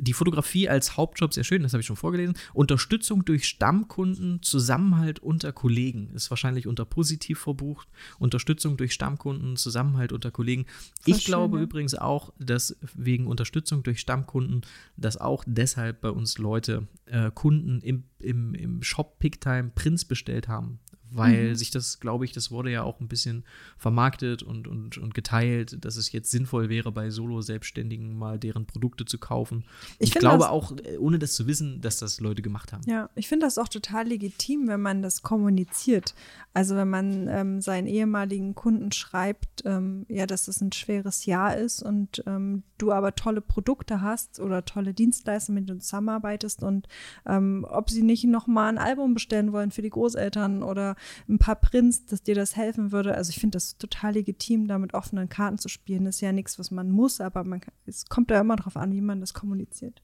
die Fotografie als Hauptjob sehr schön, das habe ich schon vorgelesen. Unterstützung durch Stammkunden, Zusammenhalt unter Kollegen ist wahrscheinlich unter positiv verbucht. Unterstützung durch Stammkunden, Zusammenhalt unter Kollegen. Ich glaube schön, übrigens auch, dass wegen Unterstützung durch Stammkunden, dass auch deshalb bei uns Leute äh, Kunden im, im, im Shop Picktime Prints bestellt haben, weil mhm. sich das, glaube ich, das wurde ja auch ein bisschen vermarktet und, und, und geteilt, dass es jetzt sinnvoll wäre, bei Solo-Selbstständigen mal deren Produkte zu kaufen. Ich, ich glaube das, auch, äh, ohne das zu wissen, dass das Leute gemacht haben. Ja, ich finde das auch total legitim, wenn man das kommuniziert. Also wenn man ähm, seinen ehemaligen Kunden schreibt, ähm, ja, dass das ein schweres Jahr ist und ähm, du aber tolle Produkte hast oder tolle Dienstleister, mit denen du zusammenarbeitest und ähm, ob sie nicht nochmal ein Album bestellen wollen für die Großeltern oder ein paar Prints, dass dir das helfen würde. Also ich finde das total legitim, da mit offenen Karten zu spielen. Das ist ja nichts, was man muss, aber man kann, es kommt da immer drauf an, wie man das kommuniziert.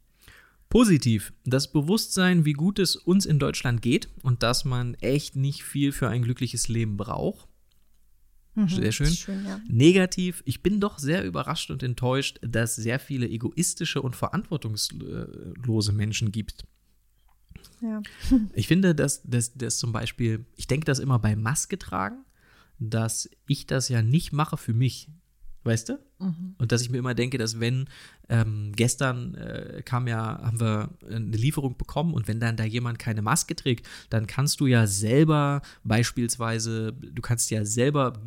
Positiv, das Bewusstsein, wie gut es uns in Deutschland geht und dass man echt nicht viel für ein glückliches Leben braucht. Mhm, sehr schön. schön ja. Negativ, ich bin doch sehr überrascht und enttäuscht, dass sehr viele egoistische und verantwortungslose Menschen gibt. Ja. Ich finde, dass, dass, dass zum Beispiel, ich denke das immer bei Maske tragen, dass ich das ja nicht mache für mich. Weißt du? Mhm. Und dass ich mir immer denke, dass wenn ähm, gestern äh, kam ja, haben wir eine Lieferung bekommen und wenn dann da jemand keine Maske trägt, dann kannst du ja selber beispielsweise, du kannst ja selber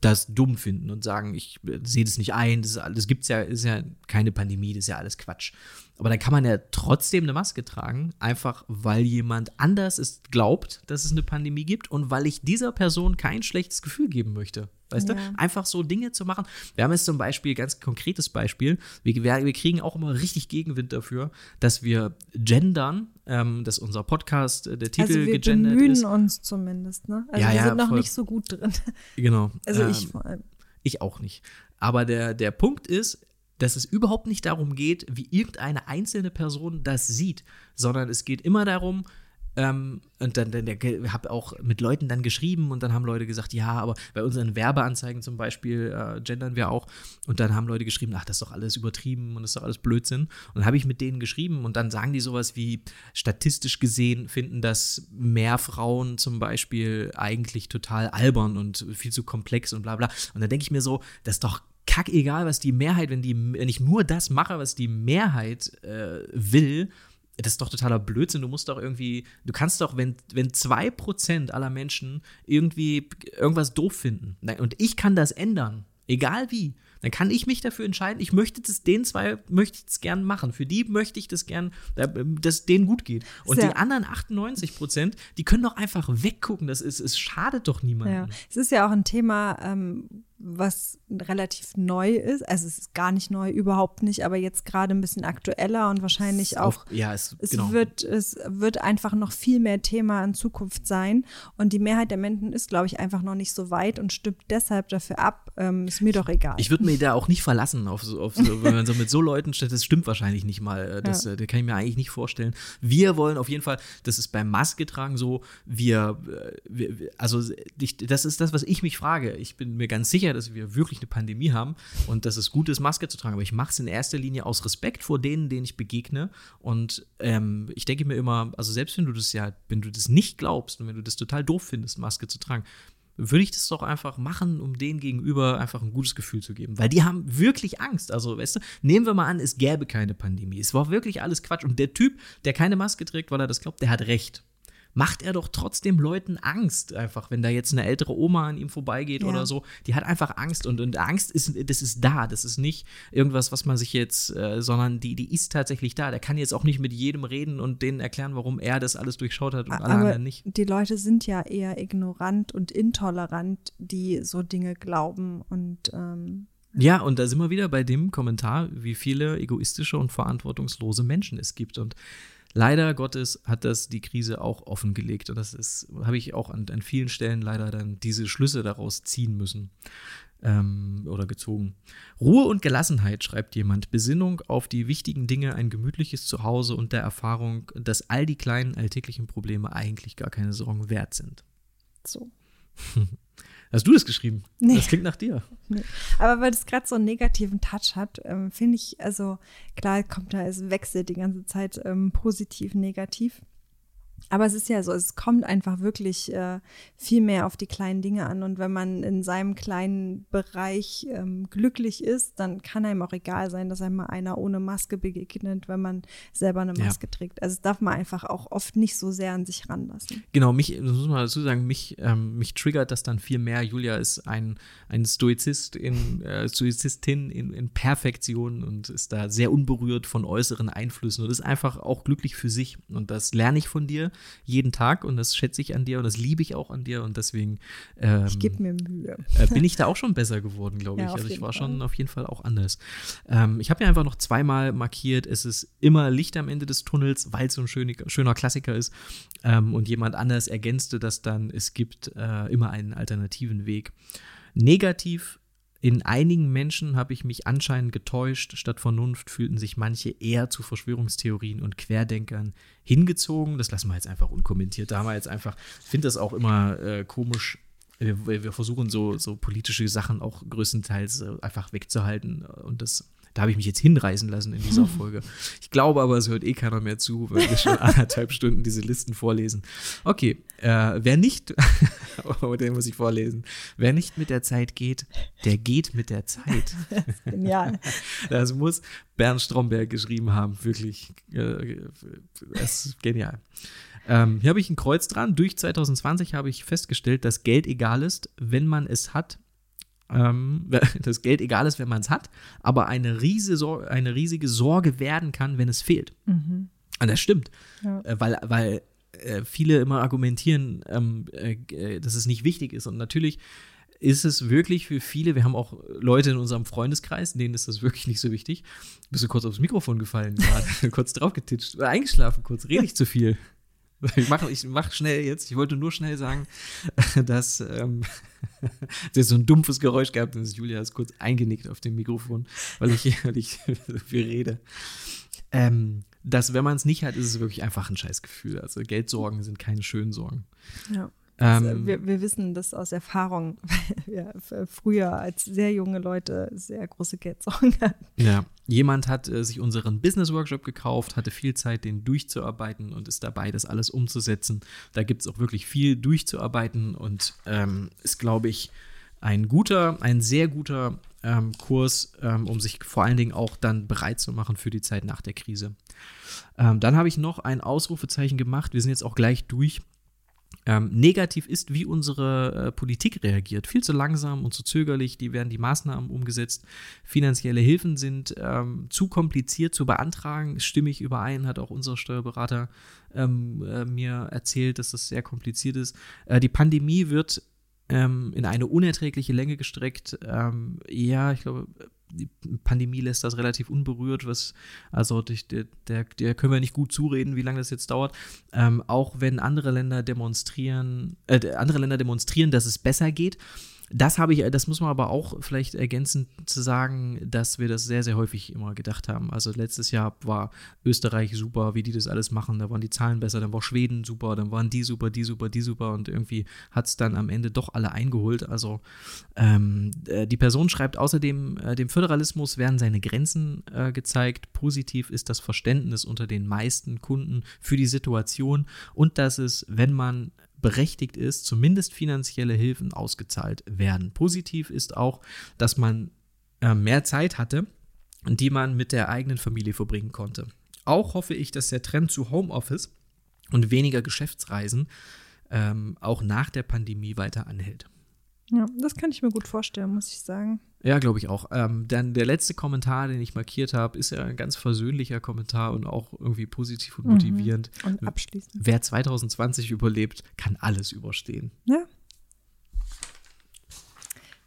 das dumm finden und sagen, ich äh, sehe das nicht ein, das, das gibt's ja, ist ja keine Pandemie, das ist ja alles Quatsch. Aber dann kann man ja trotzdem eine Maske tragen, einfach weil jemand anders es glaubt, dass es eine Pandemie gibt und weil ich dieser Person kein schlechtes Gefühl geben möchte. Weißt ja. du? Einfach so Dinge zu machen. Wir haben jetzt zum Beispiel, ganz konkretes Beispiel, wir, wir kriegen auch immer richtig Gegenwind dafür, dass wir gendern, ähm, dass unser Podcast, äh, der Titel also wir gegendert bemühen ist. uns zumindest, ne? Also ja, wir ja, sind noch voll. nicht so gut drin. Genau. Also ähm, ich vor allem. Ich auch nicht. Aber der, der Punkt ist, dass es überhaupt nicht darum geht, wie irgendeine einzelne Person das sieht, sondern es geht immer darum, ähm, und dann, dann habe auch mit Leuten dann geschrieben und dann haben Leute gesagt, ja, aber bei unseren Werbeanzeigen zum Beispiel äh, gendern wir auch. Und dann haben Leute geschrieben, ach, das ist doch alles übertrieben und das ist doch alles Blödsinn. Und dann habe ich mit denen geschrieben und dann sagen die sowas wie, statistisch gesehen finden das mehr Frauen zum Beispiel eigentlich total albern und viel zu komplex und bla bla. Und dann denke ich mir so, das ist doch kackegal, was die Mehrheit, wenn, die, wenn ich nur das mache, was die Mehrheit äh, will, das ist doch totaler Blödsinn. Du musst doch irgendwie, du kannst doch, wenn, wenn 2% aller Menschen irgendwie irgendwas doof finden und ich kann das ändern, egal wie, dann kann ich mich dafür entscheiden, ich möchte das, den zwei möchte ich es gern machen. Für die möchte ich das gern, dass denen gut geht. Und Sehr. die anderen 98 Prozent, die können doch einfach weggucken. Das ist, es schadet doch niemandem. Ja. Es ist ja auch ein Thema, ähm, was relativ neu ist. Also es ist gar nicht neu, überhaupt nicht, aber jetzt gerade ein bisschen aktueller und wahrscheinlich auch, auch, ja, es, es genau. wird es wird einfach noch viel mehr Thema in Zukunft sein und die Mehrheit der Menschen ist, glaube ich, einfach noch nicht so weit und stimmt deshalb dafür ab. Ähm, ist mir doch egal. Ich würde mir da auch nicht verlassen, auf, auf so, wenn man so mit so Leuten steht. Das stimmt wahrscheinlich nicht mal. Das, ja. das kann ich mir eigentlich nicht vorstellen. Wir wollen auf jeden Fall, das ist beim Maske tragen so, wir, äh, wir also ich, das ist das, was ich mich frage. Ich bin mir ganz sicher sicher, dass wir wirklich eine Pandemie haben und dass es gut ist, Maske zu tragen. Aber ich mache es in erster Linie aus Respekt vor denen, denen ich begegne. Und ähm, ich denke mir immer, also selbst wenn du das ja, wenn du das nicht glaubst und wenn du das total doof findest, Maske zu tragen, würde ich das doch einfach machen, um denen gegenüber einfach ein gutes Gefühl zu geben. Weil die haben wirklich Angst. Also, weißt du, nehmen wir mal an, es gäbe keine Pandemie. Es war wirklich alles Quatsch. Und der Typ, der keine Maske trägt, weil er das glaubt, der hat recht macht er doch trotzdem Leuten Angst. Einfach, wenn da jetzt eine ältere Oma an ihm vorbeigeht ja. oder so, die hat einfach Angst und, und Angst ist, das ist da. Das ist nicht irgendwas, was man sich jetzt, äh, sondern die, die ist tatsächlich da. Der kann jetzt auch nicht mit jedem reden und denen erklären, warum er das alles durchschaut hat und Aber alle anderen nicht. Die Leute sind ja eher ignorant und intolerant, die so Dinge glauben und ähm ja, und da sind wir wieder bei dem Kommentar, wie viele egoistische und verantwortungslose Menschen es gibt. Und Leider Gottes hat das die Krise auch offengelegt und das ist, habe ich auch an, an vielen Stellen leider dann diese Schlüsse daraus ziehen müssen ähm, oder gezogen. Ruhe und Gelassenheit, schreibt jemand, Besinnung auf die wichtigen Dinge, ein gemütliches Zuhause und der Erfahrung, dass all die kleinen alltäglichen Probleme eigentlich gar keine Sorgen wert sind. So. Hast du das geschrieben? Nee. Das klingt nach dir. Nee. Aber weil das gerade so einen negativen Touch hat, ähm, finde ich, also klar kommt da, es wechselt die ganze Zeit ähm, positiv, negativ. Aber es ist ja so, es kommt einfach wirklich äh, viel mehr auf die kleinen Dinge an. Und wenn man in seinem kleinen Bereich ähm, glücklich ist, dann kann einem auch egal sein, dass einmal einer ohne Maske begegnet, wenn man selber eine Maske ja. trägt. Also das darf man einfach auch oft nicht so sehr an sich ranlassen. Genau, mich, das muss man dazu sagen, mich, ähm, mich triggert das dann viel mehr. Julia ist ein, ein Stoizist in, äh, Stoizistin in, in Perfektion und ist da sehr unberührt von äußeren Einflüssen und ist einfach auch glücklich für sich. Und das lerne ich von dir jeden Tag und das schätze ich an dir und das liebe ich auch an dir und deswegen ähm, ich gebe mir Mühe. Äh, bin ich da auch schon besser geworden, glaube ich. Ja, also ich war Fall. schon auf jeden Fall auch anders. Ähm, ich habe ja einfach noch zweimal markiert, es ist immer Licht am Ende des Tunnels, weil es so ein schön, schöner Klassiker ist. Ähm, und jemand anders ergänzte das dann, es gibt äh, immer einen alternativen Weg. Negativ in einigen Menschen habe ich mich anscheinend getäuscht. Statt Vernunft fühlten sich manche eher zu Verschwörungstheorien und Querdenkern hingezogen. Das lassen wir jetzt einfach unkommentiert. Da haben wir jetzt einfach, ich finde das auch immer äh, komisch. Wir, wir, versuchen so, so politische Sachen auch größtenteils äh, einfach wegzuhalten und das da habe ich mich jetzt hinreißen lassen in dieser Folge. Ich glaube aber, es hört eh keiner mehr zu, weil wir schon anderthalb Stunden diese Listen vorlesen. Okay, äh, wer nicht, oh, den muss ich vorlesen, wer nicht mit der Zeit geht, der geht mit der Zeit. Genial. Das muss Bernd Stromberg geschrieben haben, wirklich. Äh, das ist genial. Ähm, hier habe ich ein Kreuz dran. Durch 2020 habe ich festgestellt, dass Geld egal ist, wenn man es hat ähm, das Geld egal ist, wenn man es hat, aber eine, riese, eine riesige Sorge werden kann, wenn es fehlt. Mhm. Und das stimmt, ja. äh, weil, weil äh, viele immer argumentieren, ähm, äh, dass es nicht wichtig ist. Und natürlich ist es wirklich für viele, wir haben auch Leute in unserem Freundeskreis, denen ist das wirklich nicht so wichtig. Bist du kurz aufs Mikrofon gefallen gerade, kurz draufgetitscht, eingeschlafen kurz, rede ich zu viel. Ich mache ich mach schnell jetzt. Ich wollte nur schnell sagen, dass ähm, das so ein dumpfes Geräusch gehabt und Julia ist kurz eingenickt auf dem Mikrofon, weil ich, weil ich so viel rede. Ähm, dass, wenn man es nicht hat, ist es wirklich einfach ein Scheißgefühl. Also Geldsorgen sind keine schönen Sorgen. Ja. Ähm, wir, wir, wissen das aus Erfahrung, weil wir früher als sehr junge Leute sehr große Geldsorgen hatten. Ja, jemand hat äh, sich unseren Business Workshop gekauft, hatte viel Zeit, den durchzuarbeiten und ist dabei, das alles umzusetzen. Da gibt es auch wirklich viel durchzuarbeiten und ähm, ist, glaube ich, ein guter, ein sehr guter ähm, Kurs, ähm, um sich vor allen Dingen auch dann bereit zu machen für die Zeit nach der Krise. Ähm, dann habe ich noch ein Ausrufezeichen gemacht. Wir sind jetzt auch gleich durch ähm, negativ ist, wie unsere äh, Politik reagiert. Viel zu langsam und zu zögerlich, die werden die Maßnahmen umgesetzt. Finanzielle Hilfen sind ähm, zu kompliziert zu beantragen. Stimmig überein, hat auch unser Steuerberater ähm, äh, mir erzählt, dass das sehr kompliziert ist. Äh, die Pandemie wird ähm, in eine unerträgliche Länge gestreckt. Ähm, ja, ich glaube, die Pandemie lässt das relativ unberührt, was, also der, der, der können wir nicht gut zureden, wie lange das jetzt dauert. Ähm, auch wenn andere Länder demonstrieren, äh, andere Länder demonstrieren, dass es besser geht, das habe ich, das muss man aber auch vielleicht ergänzend zu sagen, dass wir das sehr, sehr häufig immer gedacht haben. Also letztes Jahr war Österreich super, wie die das alles machen. Da waren die Zahlen besser, dann war Schweden super, dann waren die super, die super, die super und irgendwie hat es dann am Ende doch alle eingeholt. Also ähm, äh, die Person schreibt außerdem, äh, dem Föderalismus werden seine Grenzen äh, gezeigt. Positiv ist das Verständnis unter den meisten Kunden für die Situation und dass es, wenn man berechtigt ist, zumindest finanzielle Hilfen ausgezahlt werden. Positiv ist auch, dass man äh, mehr Zeit hatte, die man mit der eigenen Familie verbringen konnte. Auch hoffe ich, dass der Trend zu Homeoffice und weniger Geschäftsreisen ähm, auch nach der Pandemie weiter anhält. Ja, das kann ich mir gut vorstellen, muss ich sagen. Ja, glaube ich auch. Ähm, dann der letzte Kommentar, den ich markiert habe, ist ja ein ganz versöhnlicher Kommentar und auch irgendwie positiv und motivierend. Mhm. Und abschließend. Wer 2020 überlebt, kann alles überstehen. Ja.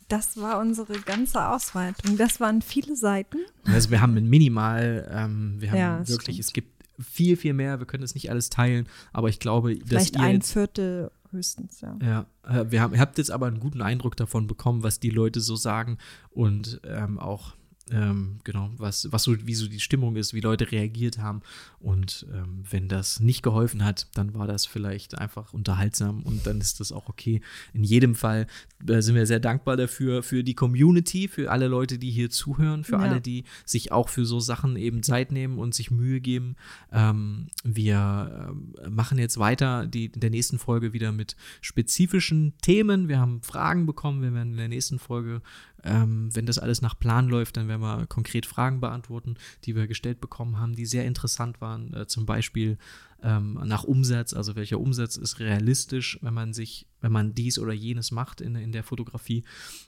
Das war unsere ganze Ausweitung. Das waren viele Seiten. Also wir haben minimal, ähm, wir haben ja, wirklich, stimmt. es gibt viel, viel mehr. Wir können es nicht alles teilen, aber ich glaube, Vielleicht dass ihr ein Viertel höchstens, ja. Ja, äh, wir haben, ihr habt jetzt aber einen guten Eindruck davon bekommen, was die Leute so sagen und ähm, auch ähm, genau, was, was so, wie so die Stimmung ist, wie Leute reagiert haben. Und ähm, wenn das nicht geholfen hat, dann war das vielleicht einfach unterhaltsam und dann ist das auch okay. In jedem Fall äh, sind wir sehr dankbar dafür, für die Community, für alle Leute, die hier zuhören, für Ja. alle, die sich auch für so Sachen eben Zeit nehmen und sich Mühe geben. Ähm, wir ähm, machen jetzt weiter die, in der nächsten Folge wieder mit spezifischen Themen. Wir haben Fragen bekommen. Wir werden in der nächsten Folge, ähm, wenn das alles nach Plan läuft, dann werden wir konkret Fragen beantworten, die wir gestellt bekommen haben, die sehr interessant waren. Äh, zum Beispiel ähm, nach Umsatz, also welcher Umsatz ist realistisch, wenn man sich, wenn man dies oder jenes macht in, in der Fotografie.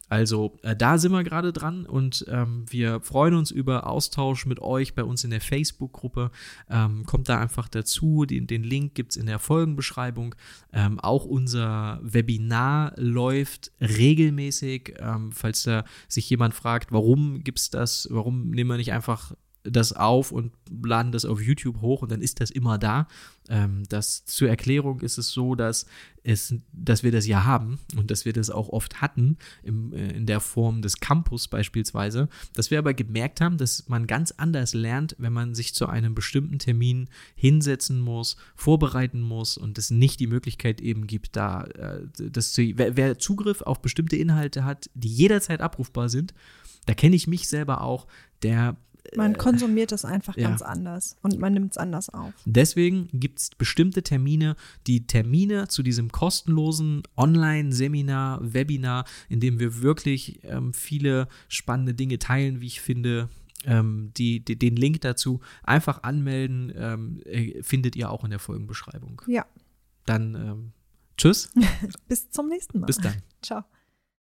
Also äh, da sind wir gerade dran und ähm, wir freuen uns über Austausch mit euch bei uns in der Facebook-Gruppe. Ähm, kommt da einfach dazu. Den, den Link gibt es in der Folgenbeschreibung. Ähm, auch unser Webinar läuft regelmäßig. Ähm, falls da sich jemand fragt, warum gibt es das, warum nehmen wir nicht einfach das auf und laden das auf YouTube hoch und dann ist das immer da. Ähm, das zur Erklärung ist es so, dass es, dass wir das ja haben und dass wir das auch oft hatten im, äh, in der Form des Campus beispielsweise, dass wir aber gemerkt haben, dass man ganz anders lernt, wenn man sich zu einem bestimmten Termin hinsetzen muss, vorbereiten muss und es nicht die Möglichkeit eben gibt, da äh, das zu, wer, wer Zugriff auf bestimmte Inhalte hat, die jederzeit abrufbar sind, da kenne ich mich selber auch, der Man konsumiert es einfach ja. ganz anders und man nimmt es anders auf. Deswegen gibt es bestimmte Termine, die Termine zu diesem kostenlosen Online-Seminar, Webinar, in dem wir wirklich ähm, viele spannende Dinge teilen, wie ich finde. Ähm, die, die, den Link dazu einfach anmelden, ähm, äh, findet ihr auch in der Folgenbeschreibung. Ja, Dann ähm, tschüss, bis zum nächsten Mal. bis dann. Ciao.